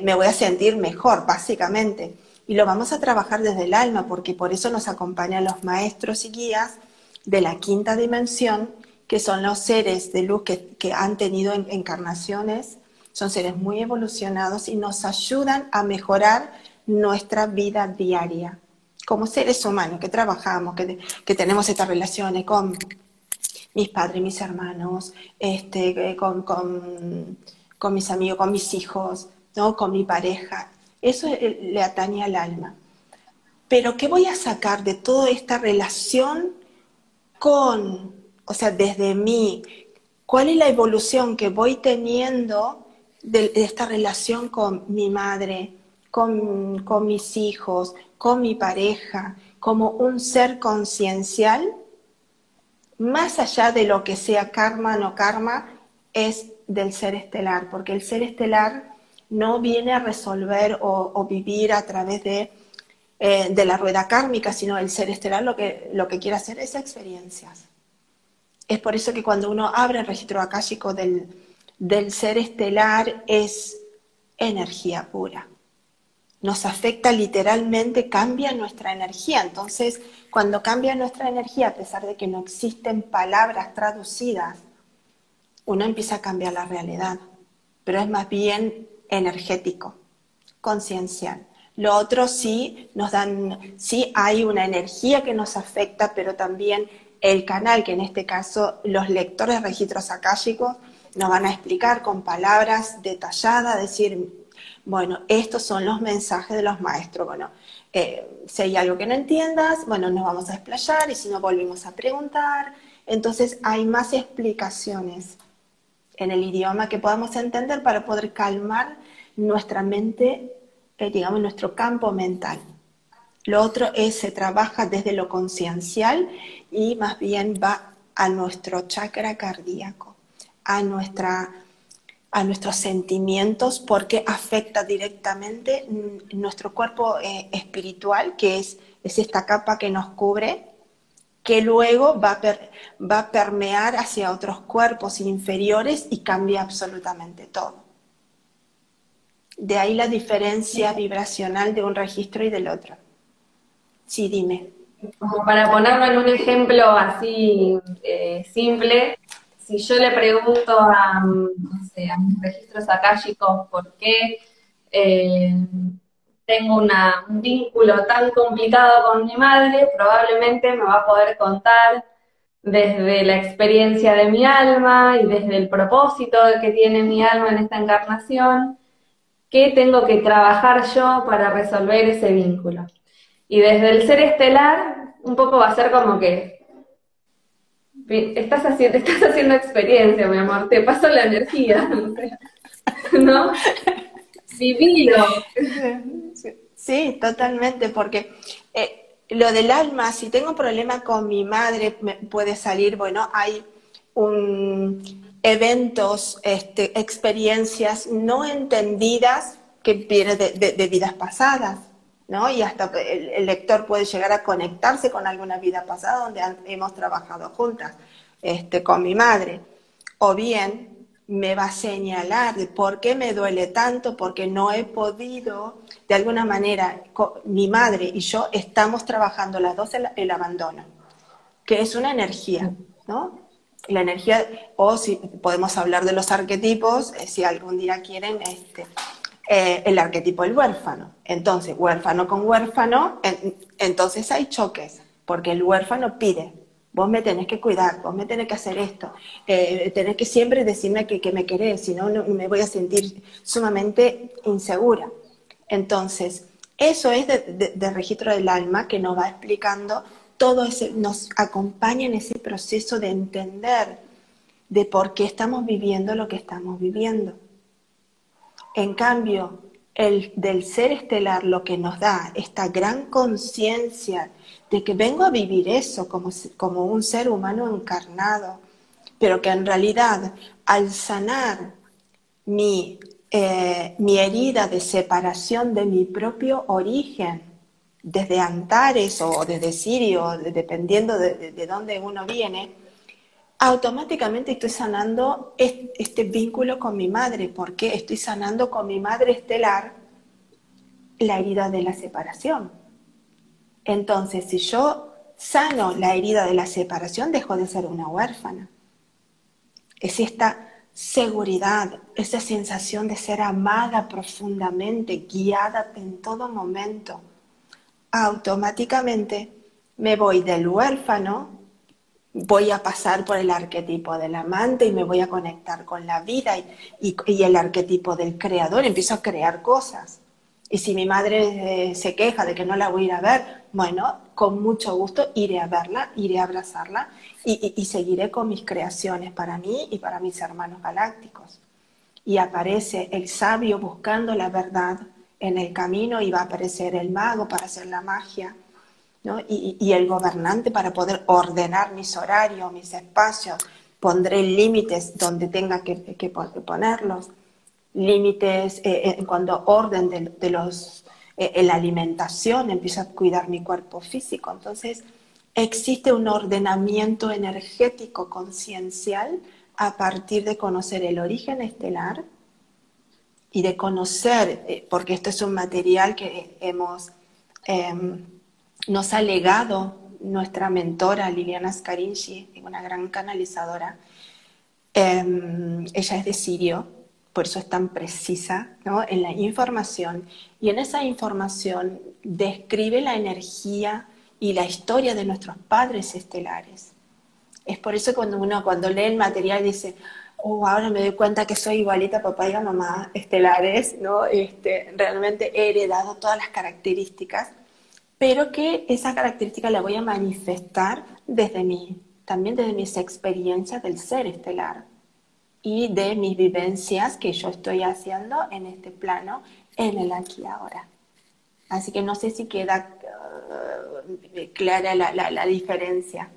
me voy a sentir mejor, básicamente? y lo vamos a trabajar desde el alma, porque por eso nos acompañan los maestros y guías de la quinta dimensión, que son los seres de luz que, han tenido encarnaciones, son seres muy evolucionados y nos ayudan a mejorar nuestra vida diaria. Como seres humanos que trabajamos, que, tenemos estas relaciones con mis padres, mis hermanos, este, con, con mis amigos, con mis hijos, ¿no? con mi pareja. Eso le atañe al alma. Pero ¿qué voy a sacar de toda esta relación con, o sea, desde mí? ¿Cuál es la evolución que voy teniendo de, esta relación con mi madre, con, con mis hijos, con mi pareja, como un ser conciencial? Más allá de lo que sea karma o no karma, es del ser estelar, porque el ser estelar no viene a resolver o, vivir a través de, eh, de, la rueda kármica, sino el ser estelar lo que, lo que quiere hacer es experiencias. Es por eso que cuando uno abre el registro akáshico del, del ser estelar es energía pura. Nos afecta literalmente, cambia nuestra energía. Entonces, cuando cambia nuestra energía, a pesar de que no existen palabras traducidas, uno empieza a cambiar la realidad. Pero es más bien energético, conciencial. Lo otro sí nos dan, sí hay una energía que nos afecta, pero también el canal, que en este caso los lectores registros akáshicos nos van a explicar con palabras detalladas, decir, bueno, estos son los mensajes de los maestros. Bueno, eh, si hay algo que no entiendas, bueno, nos vamos a explayar y si no volvemos a preguntar. Entonces hay más explicaciones en el idioma que podamos entender para poder calmar nuestra mente, eh, digamos, nuestro campo mental. Lo otro es, se trabaja desde lo conciencial y más bien va a nuestro chakra cardíaco, a, nuestra, a nuestros sentimientos, porque afecta directamente nuestro cuerpo eh, espiritual, que es, es esta capa que nos cubre, que luego va a, va a permear hacia otros cuerpos inferiores y cambia absolutamente todo. De ahí la diferencia vibracional de un registro y del otro. Sí, dime. Como para ponerlo en un ejemplo así eh, simple, si yo le pregunto a, no sé, a mis registros akáshicos por qué eh, tengo un vínculo tan complicado con mi madre, probablemente me va a poder contar desde la experiencia de mi alma y desde el propósito que tiene mi alma en esta encarnación, qué tengo que trabajar yo para resolver ese vínculo. Y desde el ser estelar, un poco va a ser como que estás haciendo, estás haciendo experiencia, mi amor, te paso la energía, ¿no? Vivilo. Sí, totalmente, porque eh, lo del alma, si tengo problema con mi madre, me puede salir, bueno, hay un, eventos, este, experiencias no entendidas que vienen de vidas pasadas. ¿No? Y hasta el, lector puede llegar a conectarse con alguna vida pasada donde hemos trabajado juntas, este, con mi madre. O bien me va a señalar de por qué me duele tanto, porque no he podido, de alguna manera, mi madre y yo estamos trabajando las dos el, el abandono, que es una energía, ¿no? La energía, o si podemos hablar de los arquetipos, eh, si algún día quieren, este, eh, el arquetipo del huérfano. Entonces, huérfano con huérfano, entonces hay choques, porque el huérfano pide, vos me tenés que cuidar, vos me tenés que hacer esto, eh, tenés que siempre decirme que, me querés, si no, me voy a sentir sumamente insegura. Entonces, eso es de, registro del alma que nos va explicando todo ese, nos acompaña en ese proceso de entender de por qué estamos viviendo lo que estamos viviendo. En cambio, el del ser estelar lo que nos da esta gran conciencia de que vengo a vivir eso como, como un ser humano encarnado, pero que en realidad al sanar mi, eh, mi herida de separación de mi propio origen, desde Antares o desde Sirio, dependiendo de, de dónde uno viene, automáticamente estoy sanando este vínculo con mi madre, porque estoy sanando con mi madre estelar la herida de la separación. Entonces, si yo sano la herida de la separación, dejo de ser una huérfana. Es esta seguridad, esa sensación de ser amada profundamente, guiada en todo momento. Automáticamente me voy del huérfano voy a pasar por el arquetipo del amante y me voy a conectar con la vida y, el arquetipo del creador, empiezo a crear cosas. Y si mi madre eh, se queja de que no la voy a ir a ver, bueno, con mucho gusto iré a verla, iré a abrazarla y, y seguiré con mis creaciones para mí y para mis hermanos galácticos. Y aparece el sabio buscando la verdad en el camino y va a aparecer el mago para hacer la magia y, el gobernante para poder ordenar mis horarios, mis espacios, pondré límites donde tenga que, ponerlos, límites eh, en cuanto orden de, los, eh, en la alimentación, empiezo a cuidar mi cuerpo físico. Entonces, existe un ordenamiento energético conciencial a partir de conocer el origen estelar y de conocer, eh, porque esto es un material que hemos em, nos ha legado nuestra mentora Liliana Scarinci, una gran canalizadora. Em, ella es de Sirio, por eso es tan precisa en la información. Y en esa información describe la energía y la historia de nuestros padres estelares. Es por eso cuando uno cuando lee el material dice, oh, ahora me doy cuenta que soy igualita papá y mamá estelares, ¿no? Este, realmente he heredado todas las características, pero que esa característica la voy a manifestar desde mí, también desde mis experiencias del ser estelar y de mis vivencias que yo estoy haciendo en este plano, en el aquí y ahora. Así que no sé si queda uh, clara la, la diferencia.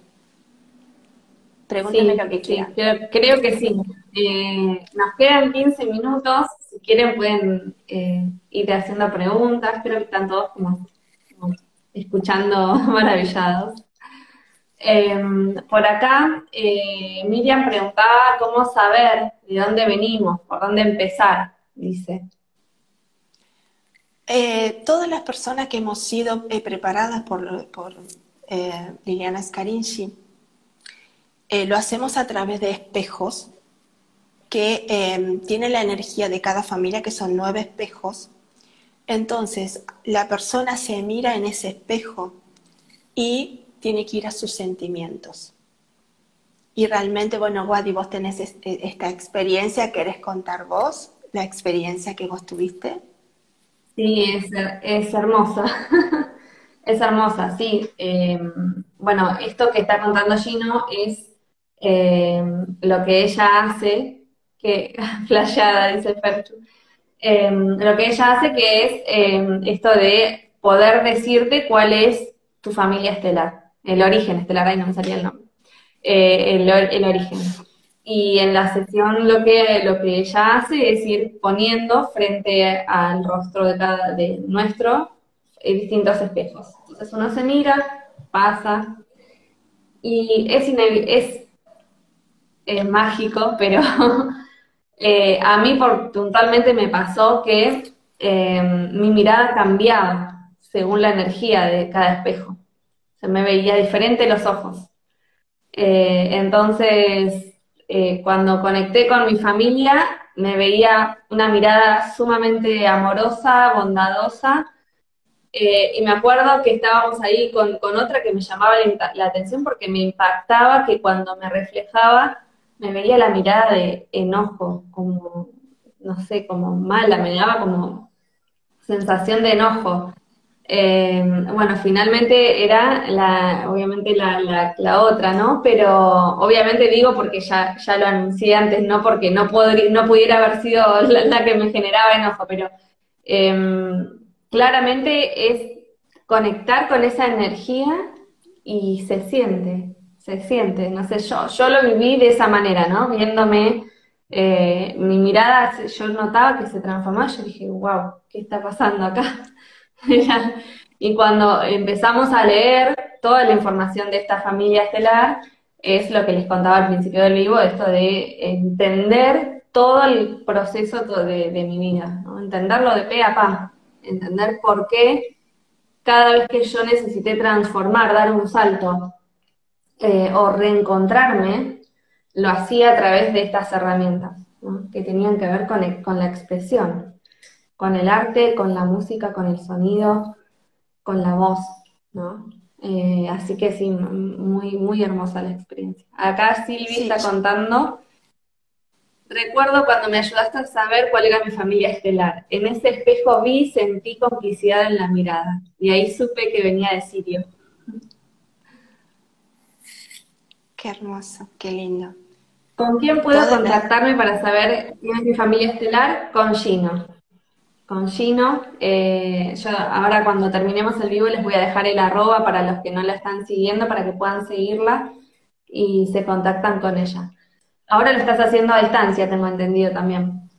Pregúntenme lo que quieran. creo, que sí. Eh, nos quedan 15 minutos. Si quieren pueden eh, ir haciendo preguntas. Creo que están todos como, escuchando maravillados. Em, por acá, eh, Miriam preguntaba cómo saber de dónde venimos, por dónde empezar, dice. todas las personas que hemos sido preparadas por, Liliana Scarinci, eh, lo hacemos a través de espejos que eh, tienen la energía de cada familia, que son nueve espejos. Entonces, la persona se mira en ese espejo y tiene que ir a sus sentimientos. Y realmente, bueno, Wadi, vos tenés e, esta experiencia, ¿querés contar vos la experiencia que vos tuviste? Sí, es, hermosa. es hermosa, sí. Eh, bueno, esto que está contando Gino es eh, lo que ella hace, que flasheada, dice Ferchu, eh, lo que ella hace que es eh, esto de poder decirte cuál es tu familia estelar, el origen estelar, ahí no me salía el nombre, el, el, origen. Y en la sesión lo que, lo que ella hace es ir poniendo frente al rostro de cada de nuestro distintos espejos. Entonces uno se mira, pasa, y es, es es mágico, pero eh, a mí por, puntualmente me pasó que eh, mi mirada cambiaba según la energía de cada espejo. Se me veía diferente los ojos. Eh, entonces, cuando conecté con mi familia, me veía una mirada sumamente amorosa, bondadosa, y me acuerdo que estábamos ahí con, otra que me llamaba la, atención porque me impactaba que cuando me reflejaba me veía la mirada de enojo, como, no sé, como mala, me daba como sensación de enojo. Eh, bueno, finalmente era la, obviamente la, la, otra, ¿no? Pero obviamente digo porque ya, ya lo anuncié antes, no porque no, no pudiera haber sido la, que me generaba enojo, pero em, claramente es conectar con esa energía y se siente, se siente, no sé, yo, yo lo viví de esa manera, ¿no? Viéndome, eh, mi mirada, yo notaba que se transformaba, yo dije, wow, ¿qué está pasando acá? y cuando empezamos a leer toda la información de esta familia estelar, es lo que les contaba al principio del vivo, esto de entender todo el proceso de, de mi vida, ¿no? entenderlo de pe a pa, entender por qué cada vez que yo necesité transformar, dar un salto eh, o reencontrarme, lo hacía a través de estas herramientas, que tenían que ver con, con, la expresión, con el arte, con la música, con el sonido, con la voz, ¿no? Eh, así que sí, muy, muy hermosa la experiencia. Acá Silvi está contando, recuerdo cuando me ayudaste a saber cuál era mi familia estelar. En ese espejo vi, sentí complicidad en la mirada, y ahí supe que venía de Sirio. Qué hermoso, qué lindo. ¿Con quién puedo contactarme para saber quién es mi familia estelar? Con Gino. Con Gino. Eh, yo ahora cuando terminemos el vivo les voy a dejar el arroba para los que no la están siguiendo, para que puedan seguirla y se contactan con ella. Ahora lo estás haciendo a distancia, tengo entendido también.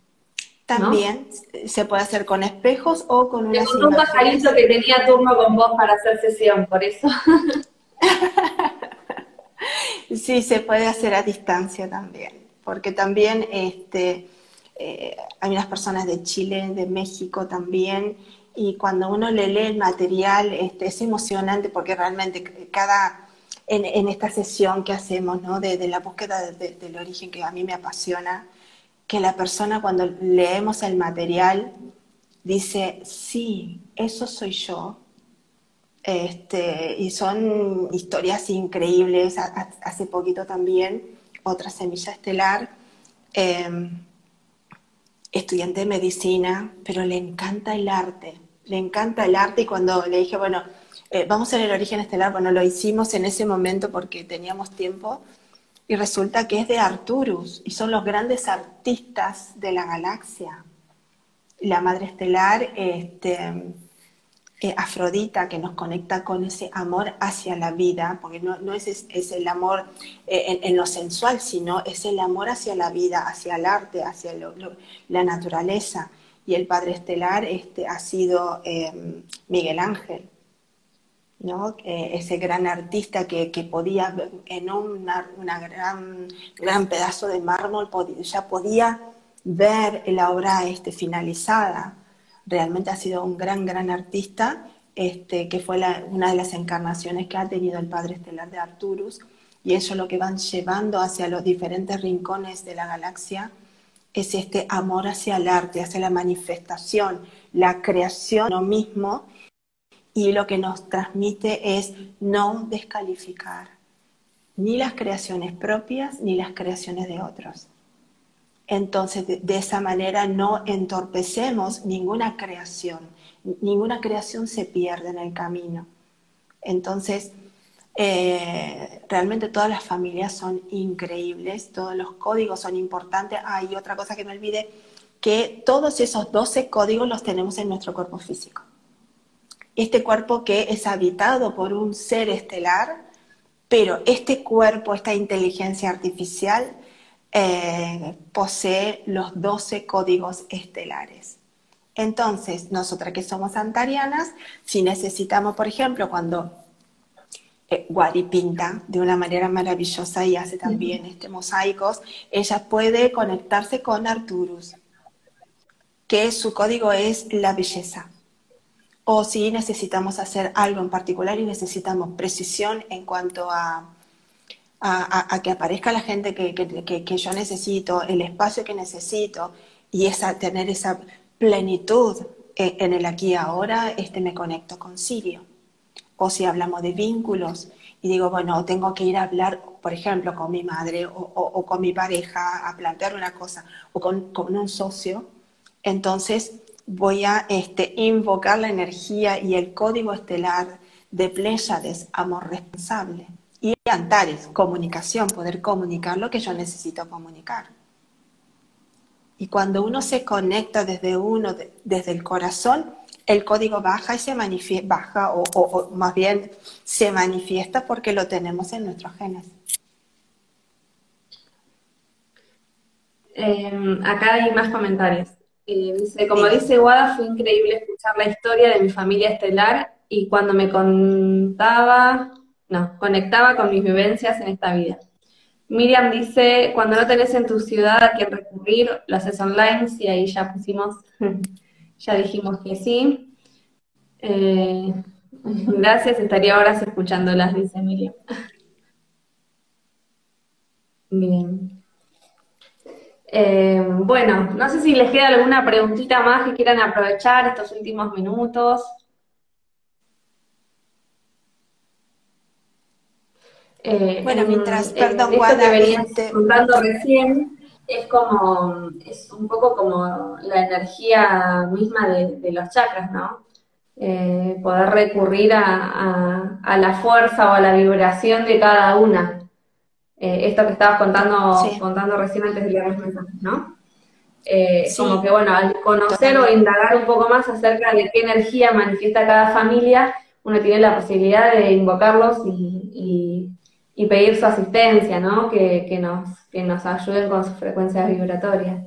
También se puede hacer con espejos o con una. un pajarito que tenía turno con vos para hacer sesión, por eso. Sí, se puede hacer a distancia también, porque también este, eh, hay unas personas de Chile, de México también, y cuando uno le lee el material este, es emocionante porque realmente cada, en, esta sesión que hacemos, ¿no? de, la búsqueda del origen que a mí me apasiona, que la persona cuando leemos el material dice, sí, eso soy yo, este, y son historias increíbles. Hace poquito también, otra semilla estelar, em, estudiante de medicina, pero le encanta el arte, le encanta el arte y cuando le dije, bueno, eh, vamos a ver el origen estelar, bueno, lo hicimos en ese momento porque teníamos tiempo y resulta que es de Arturus y son los grandes artistas de la galaxia. La madre estelar, este, eh, Afrodita, que nos conecta con ese amor hacia la vida, porque no, no es, es, el amor eh, en, lo sensual, sino es el amor hacia la vida, hacia el arte, hacia la naturaleza. Y el padre estelar este, ha sido eh, Miguel Ángel, ¿no? ese gran artista que, que podía, en un una gran, gran pedazo de mármol, ya podía ver la obra este, finalizada realmente ha sido un gran, gran artista, este, que fue una de las encarnaciones que ha tenido el Padre Estelar de Arturus, y eso lo que van llevando hacia los diferentes rincones de la galaxia es este amor hacia el arte, hacia la manifestación, la creación lo mismo, y lo que nos transmite es no descalificar ni las creaciones propias ni las creaciones de otros. Entonces, de, esa manera no entorpecemos ninguna creación. Ninguna creación se pierde en el camino. Entonces, eh, realmente todas las familias son increíbles, todos los códigos son importantes. Ah, y otra cosa que me olvidé, que todos esos 12 códigos los tenemos en nuestro cuerpo físico. Este cuerpo que es habitado por un ser estelar, pero este cuerpo, esta inteligencia artificial, eh, posee los 12 códigos estelares. Entonces, nosotras que somos antarianas, si necesitamos, por ejemplo, cuando eh, Guari pinta de una manera maravillosa y hace también este mosaicos, ella puede conectarse con Arturus, que su código es la belleza. O si necesitamos hacer algo en particular y necesitamos precisión en cuanto a a, que aparezca la gente que, que, yo necesito, el espacio que necesito y esa, tener esa plenitud eh, en el aquí y ahora, este, me conecto con Sirio. O si hablamos de vínculos y digo, bueno, tengo que ir a hablar, por ejemplo, con mi madre o, con mi pareja a plantear una cosa o con, con un socio, entonces voy a este, invocar la energía y el código estelar de Pléyades, amor responsable. Y Antares, comunicación, poder comunicar lo que yo necesito comunicar. Y cuando uno se conecta desde uno, desde el corazón, el código baja y se manifiesta, baja o, más bien se manifiesta porque lo tenemos en nuestros genes. Em, acá hay más comentarios. Eh, dice, como dice Wada, fue increíble escuchar la historia de mi familia estelar y cuando me contaba no, conectaba con mis vivencias en esta vida. Miriam dice, cuando no tenés en tu ciudad a quién recurrir, lo haces online, y ahí ya pusimos, ya dijimos que sí. Eh, gracias, estaría horas escuchándolas, dice Miriam. Bien. Eh, bueno, no sé si les queda alguna preguntita más que quieran aprovechar estos últimos minutos. Eh, bueno, mientras, perdón, esto que venías contando recién, es como, es un poco como la energía misma de, los chakras, ¿no? Eh, poder recurrir a, la fuerza o a la vibración de cada una. Eh, esto que estabas contando, contando recién antes de leer los mensajes, ¿no? Como que, bueno, al conocer o indagar un poco más acerca de qué energía manifiesta cada familia, uno tiene la posibilidad de invocarlos y y pedir su asistencia, ¿no? Que, nos, que nos ayuden con sus frecuencias vibratorias.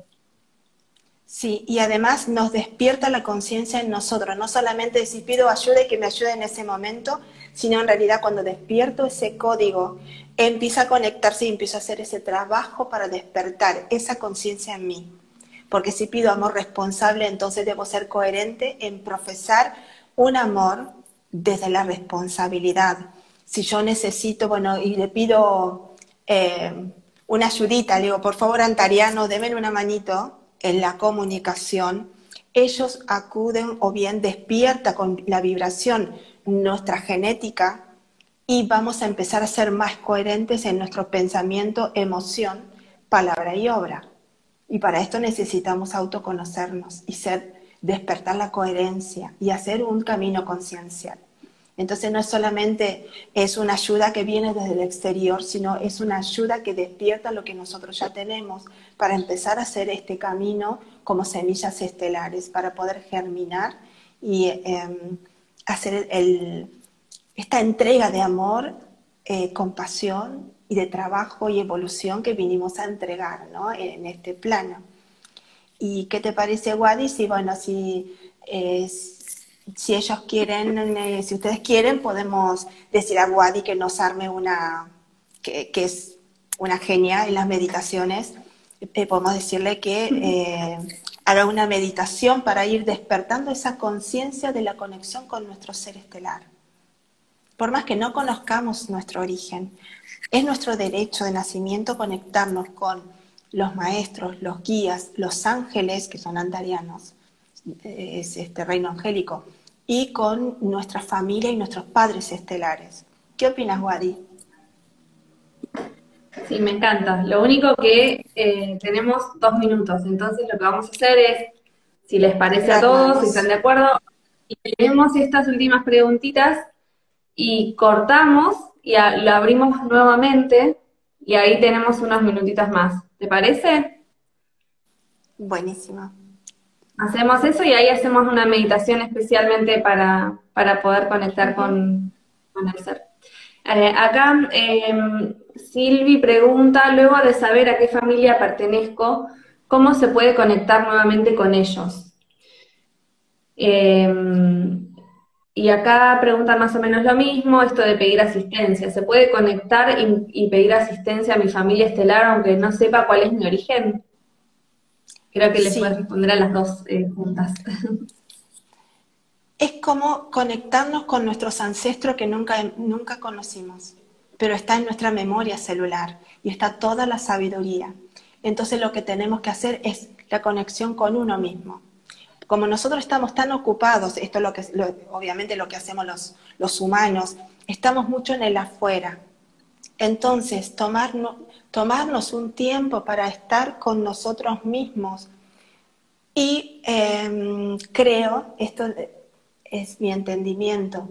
Sí, y además nos despierta la conciencia en nosotros, no solamente si pido ayuda y que me ayude en ese momento, sino en realidad cuando despierto ese código, empieza a conectarse y empiezo a hacer ese trabajo para despertar esa conciencia en mí. Porque si pido amor responsable, entonces debo ser coherente en profesar un amor desde la responsabilidad, si yo necesito, bueno, y le pido eh, una ayudita, le digo, por favor, Antariano, denme una manito en la comunicación, ellos acuden o bien despierta con la vibración nuestra genética y vamos a empezar a ser más coherentes en nuestro pensamiento, emoción, palabra y obra. Y para esto necesitamos autoconocernos y ser, despertar la coherencia y hacer un camino conciencial. Entonces no es solamente es una ayuda que viene desde el exterior, sino es una ayuda que despierta lo que nosotros ya tenemos para empezar a hacer este camino como semillas estelares, para poder germinar y em, hacer esta entrega de amor, eh, compasión y de trabajo y evolución que vinimos a entregar en este plano. ¿Y qué te parece, Wadi? Si, bueno, si es si ellos quieren, eh, si ustedes quieren, podemos decir a Wadi que nos arme una, que, es una genia en las meditaciones. Eh, podemos decirle que eh, haga una meditación para ir despertando esa conciencia de la conexión con nuestro ser estelar. Por más que no conozcamos nuestro origen, es nuestro derecho de nacimiento conectarnos con los maestros, los guías, los ángeles, que son andarianos, es este reino angélico, y con nuestra familia y nuestros padres estelares. ¿Qué opinas, Wadi? Sí, me encanta. Lo único que eh, tenemos dos minutos, entonces lo que vamos a hacer es, si les parece a todos, si están de acuerdo, y tenemos estas últimas preguntitas y cortamos y lo abrimos nuevamente y ahí tenemos unos minutitos más. ¿Te parece? Buenísimo. Hacemos eso y ahí hacemos una meditación especialmente para, poder conectar con, el ser. Eh, acá em, Silvi pregunta, luego de saber a qué familia pertenezco, ¿cómo se puede conectar nuevamente con ellos? Em, y acá pregunta más o menos lo mismo, esto de pedir asistencia. ¿Se puede conectar y, y pedir asistencia a mi familia estelar aunque no sepa cuál es mi origen? Creo que les puedes responder a las dos eh, juntas. Es como conectarnos con nuestros ancestros que nunca, nunca conocimos, pero está en nuestra memoria celular y está toda la sabiduría. Entonces lo que tenemos que hacer es la conexión con uno mismo. Como nosotros estamos tan ocupados, esto es lo que obviamente lo que hacemos los, los humanos, estamos mucho en el afuera. Entonces, tomarnos, tomarnos un tiempo para estar con nosotros mismos. Y em, creo, esto es mi entendimiento,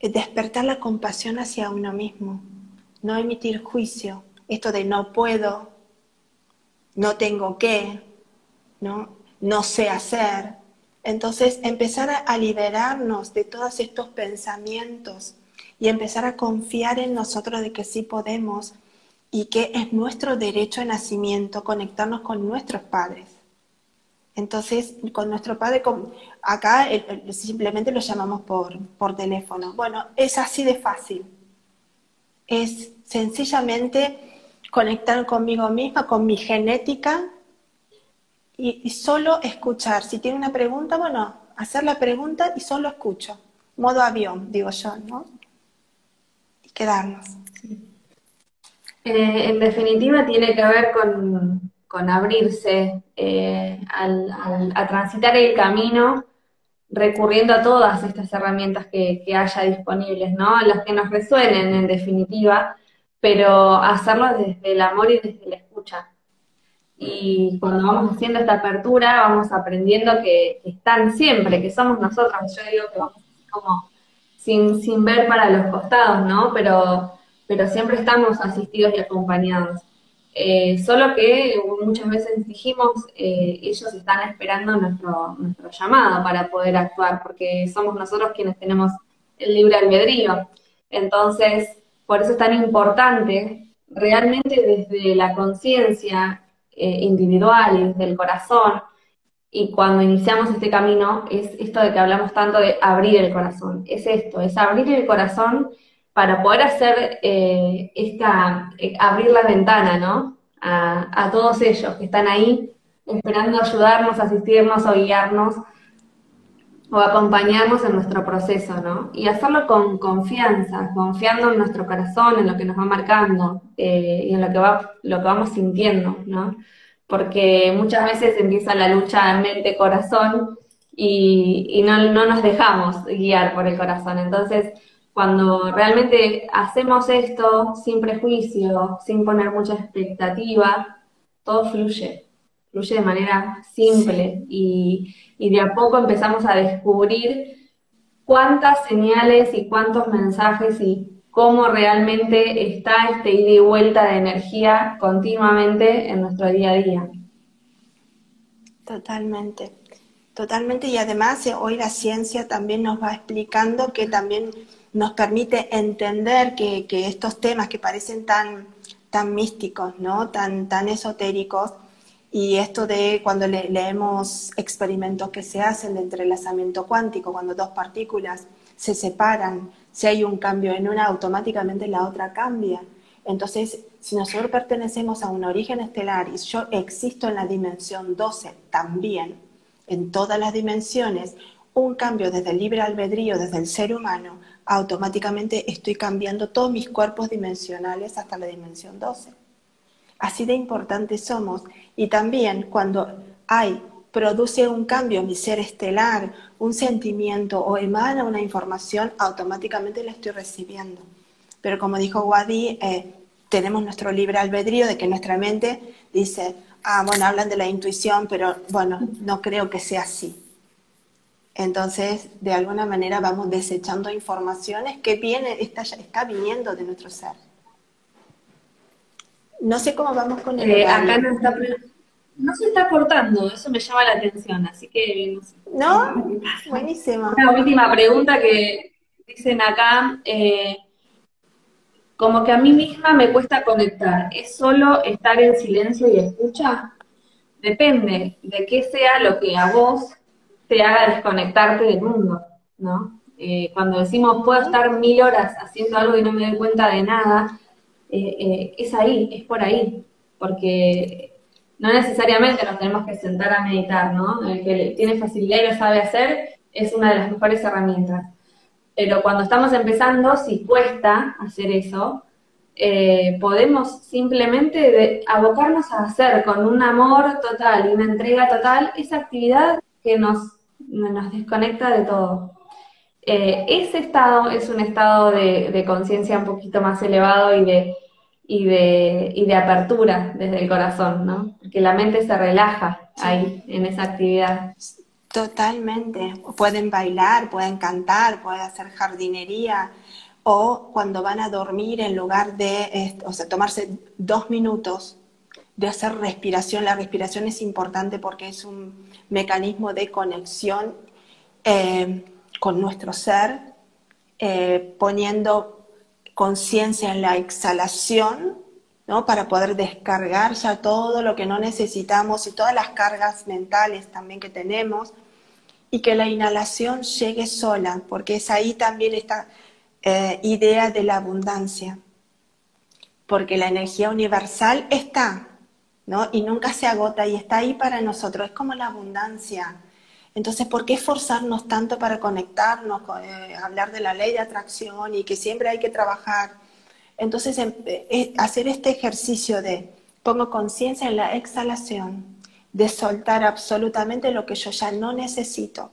despertar la compasión hacia uno mismo, no emitir juicio, esto de no puedo, no tengo que, no, no sé hacer. Entonces, empezar a liberarnos de todos estos pensamientos y empezar a confiar en nosotros de que sí podemos y que es nuestro derecho de nacimiento conectarnos con nuestros padres. Entonces, con nuestro padre, acá simplemente lo llamamos por, por teléfono. Bueno, es así de fácil. Es sencillamente conectar conmigo misma, con mi genética y, y, solo escuchar. Si tiene una pregunta, bueno, hacer la pregunta y solo escucho. Modo avión, digo yo, ¿no? Y quedarnos. Eh, en definitiva, tiene que ver con, abrirse eh, a transitar el camino recurriendo a todas estas herramientas que, haya disponibles, ¿no? Las que nos resuenen, en definitiva, pero hacerlo desde el amor y desde la escucha. Y cuando vamos haciendo esta apertura, vamos aprendiendo que, están siempre, que somos nosotros. Yo digo que vamos como sin, sin ver para los costados, ¿no? Pero pero siempre estamos asistidos y acompañados. Eh, solo que muchas veces dijimos, eh, ellos están esperando nuestro, nuestro llamado para poder actuar, porque somos nosotros quienes tenemos el libre albedrío. Entonces, por eso es tan importante, realmente desde la conciencia eh, individual y desde el corazón, y cuando iniciamos este camino, es esto de que hablamos tanto de abrir el corazón. Es esto, es abrir el corazón para poder hacer eh, esta, eh, abrir la ventana, ¿no? A, todos ellos que están ahí esperando ayudarnos, asistirnos o guiarnos o acompañarnos en nuestro proceso, ¿no? Y hacerlo con confianza, confiando en nuestro corazón, en lo que nos va marcando eh, y en lo que, va, lo que vamos sintiendo, ¿no? Porque muchas veces empieza la lucha mente-corazón y, y no, no nos dejamos guiar por el corazón. Entonces, cuando realmente hacemos esto sin prejuicio, sin poner mucha expectativa, todo fluye, fluye de manera simple y, y de a poco empezamos a descubrir cuántas señales y cuántos mensajes y cómo realmente está este ida y vuelta de energía continuamente en nuestro día a día. Totalmente, totalmente. Y además eh, hoy la ciencia también nos va explicando que también nos permite entender que, estos temas que parecen tan, tan místicos, ¿no? tan, tan esotéricos, y esto de cuando leemos experimentos que se hacen de entrelazamiento cuántico, cuando dos partículas se separan, si hay un cambio en una, automáticamente la otra cambia. Entonces, si nosotros pertenecemos a un origen estelar y yo existo en la dimensión 12 también, en todas las dimensiones, un cambio desde el libre albedrío, desde el ser humano, automáticamente estoy cambiando todos mis cuerpos dimensionales hasta la dimensión 12. Así de importantes somos. Y también cuando hay, produce un cambio en mi ser estelar, un sentimiento o emana una información, automáticamente la estoy recibiendo. Pero como dijo Wadi, eh, tenemos nuestro libre albedrío de que nuestra mente dice, ah, bueno, hablan de la intuición, pero bueno, no creo que sea así. Entonces, de alguna manera vamos desechando informaciones que viene, está, está viniendo de nuestro ser. No sé cómo vamos con el. Eh, acá no, está, no se está cortando, eso me llama la atención, así que no ¿No? Buenísimo. Una última pregunta que dicen acá. Eh, como que a mí misma me cuesta conectar. ¿Es solo estar en silencio y escucha? Depende de qué sea lo que a vos te haga desconectarte del mundo, ¿no? Eh, cuando decimos puedo estar mil horas haciendo algo y no me doy cuenta de nada, eh, eh, es ahí, es por ahí, porque no necesariamente nos tenemos que sentar a meditar, ¿no? El que tiene facilidad y lo sabe hacer es una de las mejores herramientas. Pero cuando estamos empezando, si cuesta hacer eso, podemos simplemente abocarnos a hacer con un amor total y una entrega total esa actividad que nos nos desconecta de todo. Eh, ese estado es un estado de, conciencia un poquito más elevado y de, y, de, y de apertura desde el corazón, ¿no? Porque la mente se relaja ahí, en esa actividad. Totalmente. Pueden bailar, pueden cantar, pueden hacer jardinería, o cuando van a dormir, en lugar de, o sea, tomarse dos minutos de hacer respiración. La respiración es importante porque es un mecanismo de conexión eh, con nuestro ser, eh, poniendo conciencia en la exhalación, ¿no? Para poder descargar ya todo lo que no necesitamos y todas las cargas mentales también que tenemos y que la inhalación llegue sola, porque es ahí también esta eh, idea de la abundancia, porque la energía universal está, Y nunca se agota y está ahí para nosotros, es como la abundancia. Entonces, ¿por qué esforzarnos tanto para conectarnos, eh, hablar de la ley de atracción y que siempre hay que trabajar? Entonces, em, eh, hacer este ejercicio de pongo conciencia en la exhalación, de soltar absolutamente lo que yo ya no necesito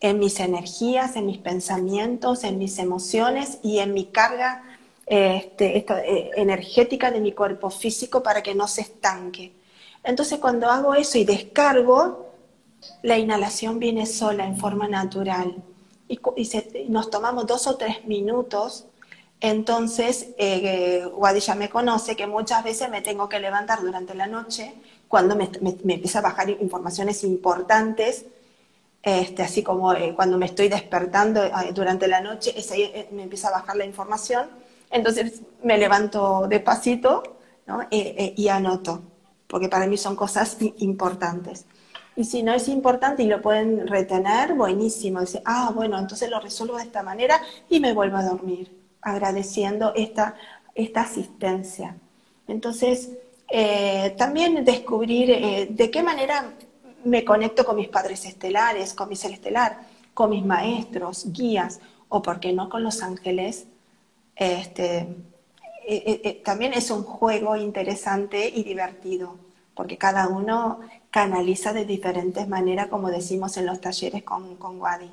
en mis energías, en mis pensamientos, en mis emociones y en mi carga este, eh, energética de mi cuerpo físico para que no se estanque. Entonces cuando hago eso y descargo, la inhalación viene sola en forma natural y, nos tomamos dos o tres minutos. Entonces, eh, ya me conoce que muchas veces me tengo que levantar durante la noche cuando me, empieza a bajar informaciones importantes, este, así como eh, cuando me estoy despertando eh, durante la noche, eh, me empieza a bajar la información entonces me levanto despacito ¿no? Eh, eh, y anoto, porque para mí son cosas importantes. Y si no es importante y lo pueden retener, buenísimo. Dice, ah, bueno, entonces lo resuelvo de esta manera y me vuelvo a dormir, agradeciendo esta, esta asistencia. Entonces, eh, también descubrir de qué manera me conecto con mis padres estelares, con mi ser estelar, con mis maestros, guías, o por qué no con los ángeles este, e, e, e, también es un juego interesante y divertido, porque cada uno canaliza de diferentes maneras, como decimos en los talleres con, con Wadi.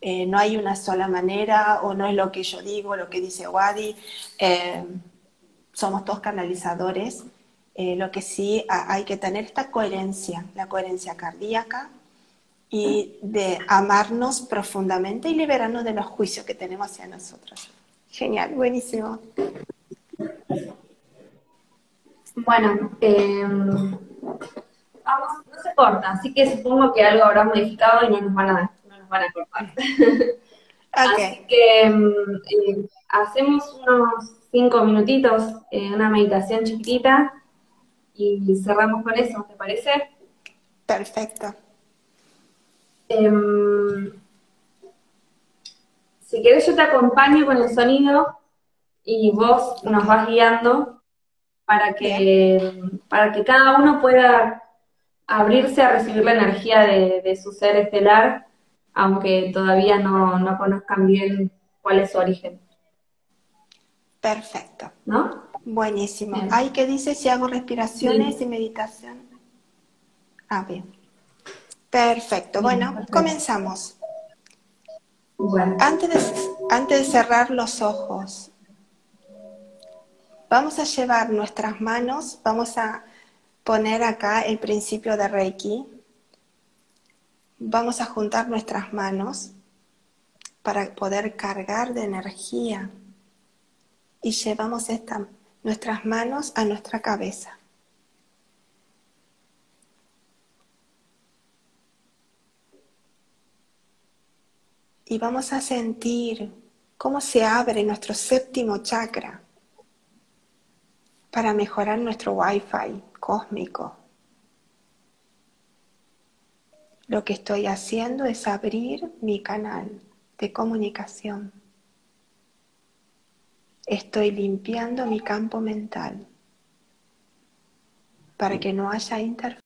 Eh, no hay una sola manera, o no es lo que yo digo, lo que dice Wadi. Eh, somos todos canalizadores Eh, lo que sí hay que tener esta coherencia, la coherencia cardíaca y de amarnos profundamente y liberarnos de los juicios que tenemos hacia nosotros. Genial, buenísimo. Bueno, em, vamos, no se corta, así que supongo que algo habrá modificado y no nos van a, no nos van a cortar. Así que em, eh, hacemos unos cinco minutitos, eh, una meditación chiquitita y cerramos con eso, ¿te parece? Perfecto. Si quieres yo te acompaño con el sonido y vos nos vas guiando para que, para que cada uno pueda abrirse a recibir la energía de, su ser estelar, aunque todavía no, no conozcan bien cuál es su origen. Perfecto. ¿No? Buenísimo. Ay, ¿qué dice si hago respiraciones y meditación? Ah, bien. Perfecto. Bueno, comenzamos. Antes, de, antes de cerrar los ojos, vamos a llevar nuestras manos, vamos a poner acá el principio de Reiki. Vamos a juntar nuestras manos para poder cargar de energía y llevamos esta nuestras manos a nuestra cabeza. Y vamos a sentir cómo se abre nuestro séptimo chakra para mejorar nuestro wifi cósmico. Lo que estoy haciendo es abrir mi canal de comunicación. Estoy limpiando mi campo mental para que no haya interferencia.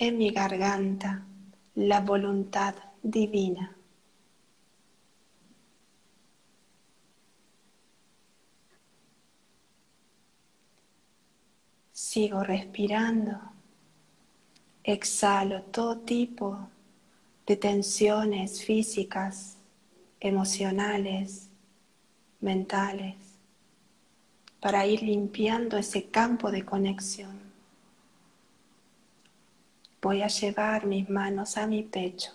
En mi garganta la voluntad divina. Sigo respirando. Exhalo todo tipo de tensiones físicas, emocionales, mentales, para ir limpiando ese campo de conexión. Voy a llevar mis manos a mi pecho.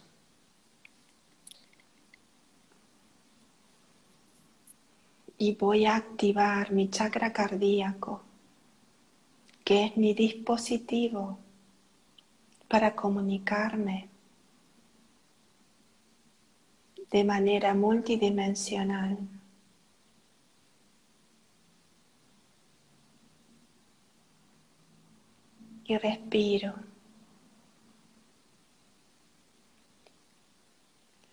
Y voy a activar mi chakra cardíaco, que es mi dispositivo para comunicarme de manera multidimensional. Y respiro.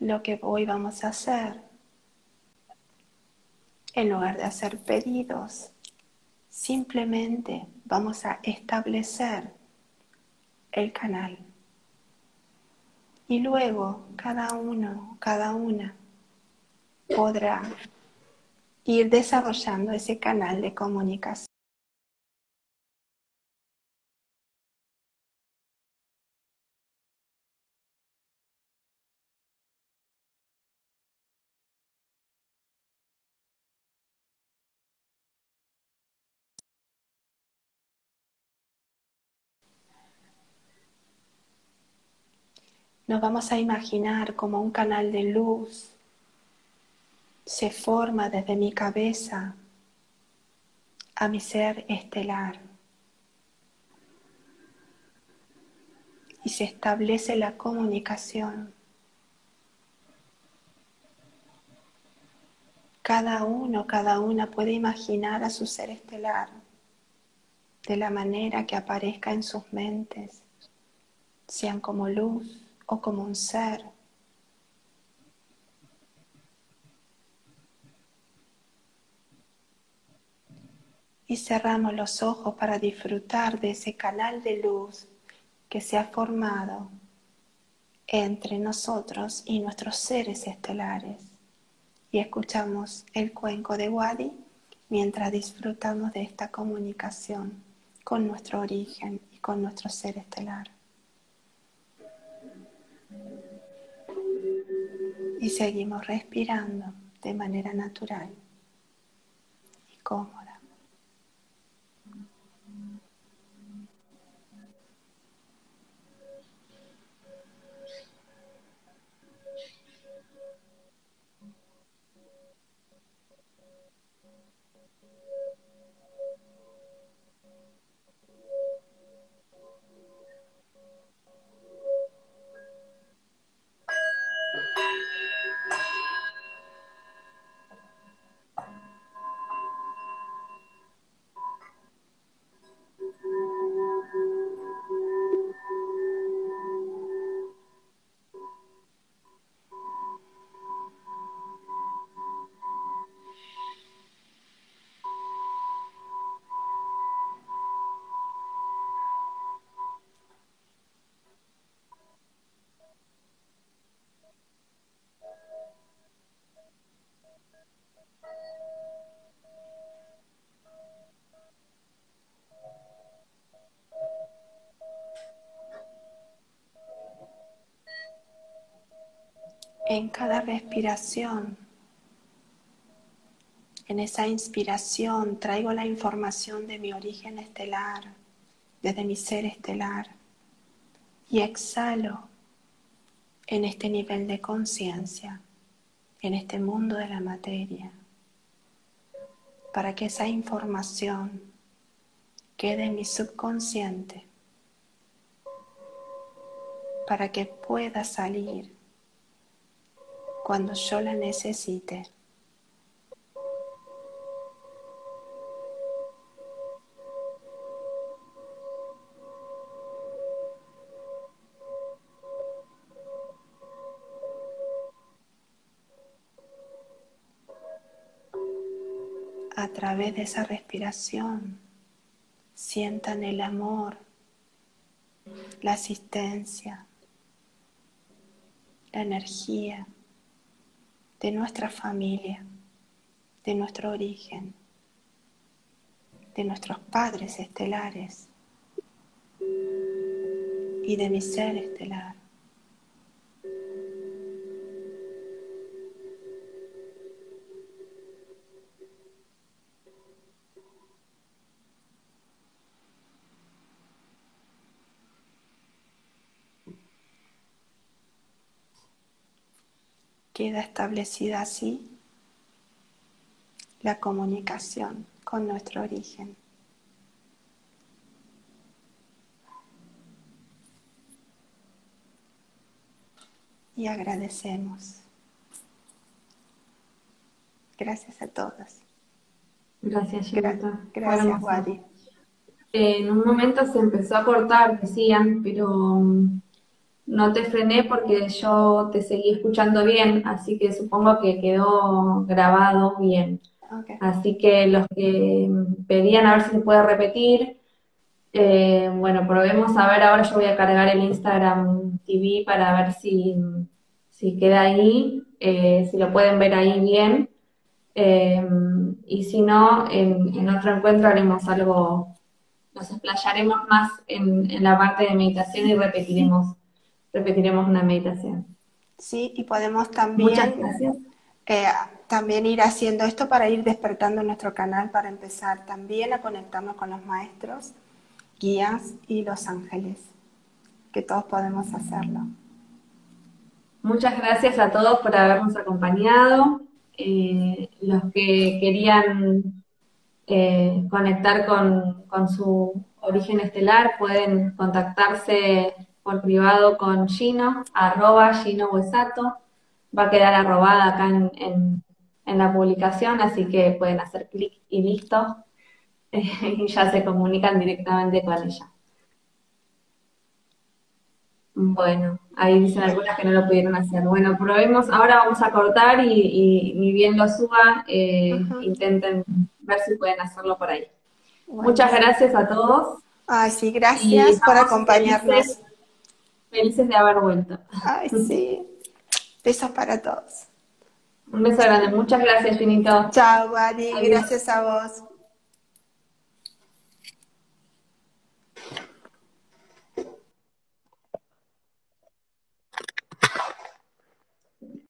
Lo que hoy vamos a hacer. En lugar de hacer pedidos, simplemente vamos a establecer el canal. Y luego cada uno, cada una podrá ir desarrollando ese canal de comunicación. Nos vamos a imaginar como un canal de luz se forma desde mi cabeza a mi ser estelar y se establece la comunicación. Cada uno, cada una puede imaginar a su ser estelar de la manera que aparezca en sus mentes, sean como luz, o como un ser. Y cerramos los ojos para disfrutar de ese canal de luz que se ha formado entre nosotros y nuestros seres estelares. Y escuchamos el cuenco de Wadi mientras disfrutamos de esta comunicación con nuestro origen y con nuestro ser estelar. Y seguimos respirando de manera natural y cómoda. En cada respiración, en esa inspiración, traigo la información de mi origen estelar, desde mi ser estelar, y exhalo en este nivel de conciencia, en este mundo de la materia, para que esa información quede en mi subconsciente, para que pueda salir cuando yo la necesite. A través de esa respiración, sientan el amor, la asistencia, la energía de nuestra familia, de nuestro origen, de nuestros padres estelares y de mi ser estelar. Queda establecida así la comunicación con nuestro origen. Y agradecemos. Gracias a todas. Gracias, Gra Gracias, Wadi. en un momento se empezó a cortar, decían, pero no te frené porque yo te seguí escuchando bien, así que supongo que quedó grabado bien. Así que los que pedían a ver si se puede repetir, eh, bueno, probemos a ver, ahora yo voy a cargar el Instagram TV para ver si, si queda ahí, eh, si lo pueden ver ahí bien. Eh, y si no, en, en, otro encuentro haremos algo, nos explayaremos más en, en la parte de meditación y repetiremos repetiremos una meditación. Sí, y podemos también, eh, también ir haciendo esto para ir despertando nuestro canal, para empezar también a conectarnos con los maestros, guías y los ángeles, que todos podemos hacerlo. Muchas gracias a todos por habernos acompañado. Eh, los que querían eh, conectar con, con su origen estelar pueden contactarse por privado con Gino, arroba Gino Huesato. Va a quedar arrobada acá en, la publicación, así que pueden hacer clic y listo. y ya se comunican directamente con ella. Bueno, ahí dicen algunas que no lo pudieron hacer. Bueno, probemos, ahora vamos a cortar y, ni bien lo suba, eh, intenten ver si pueden hacerlo por ahí. Muchas gracias a todos. Ay, sí, gracias por acompañarnos. Felices, de haber vuelto. Ay, sí. Besos para todos. Un beso grande. Muchas gracias, Finito. Chao, Wadi. Gracias a vos.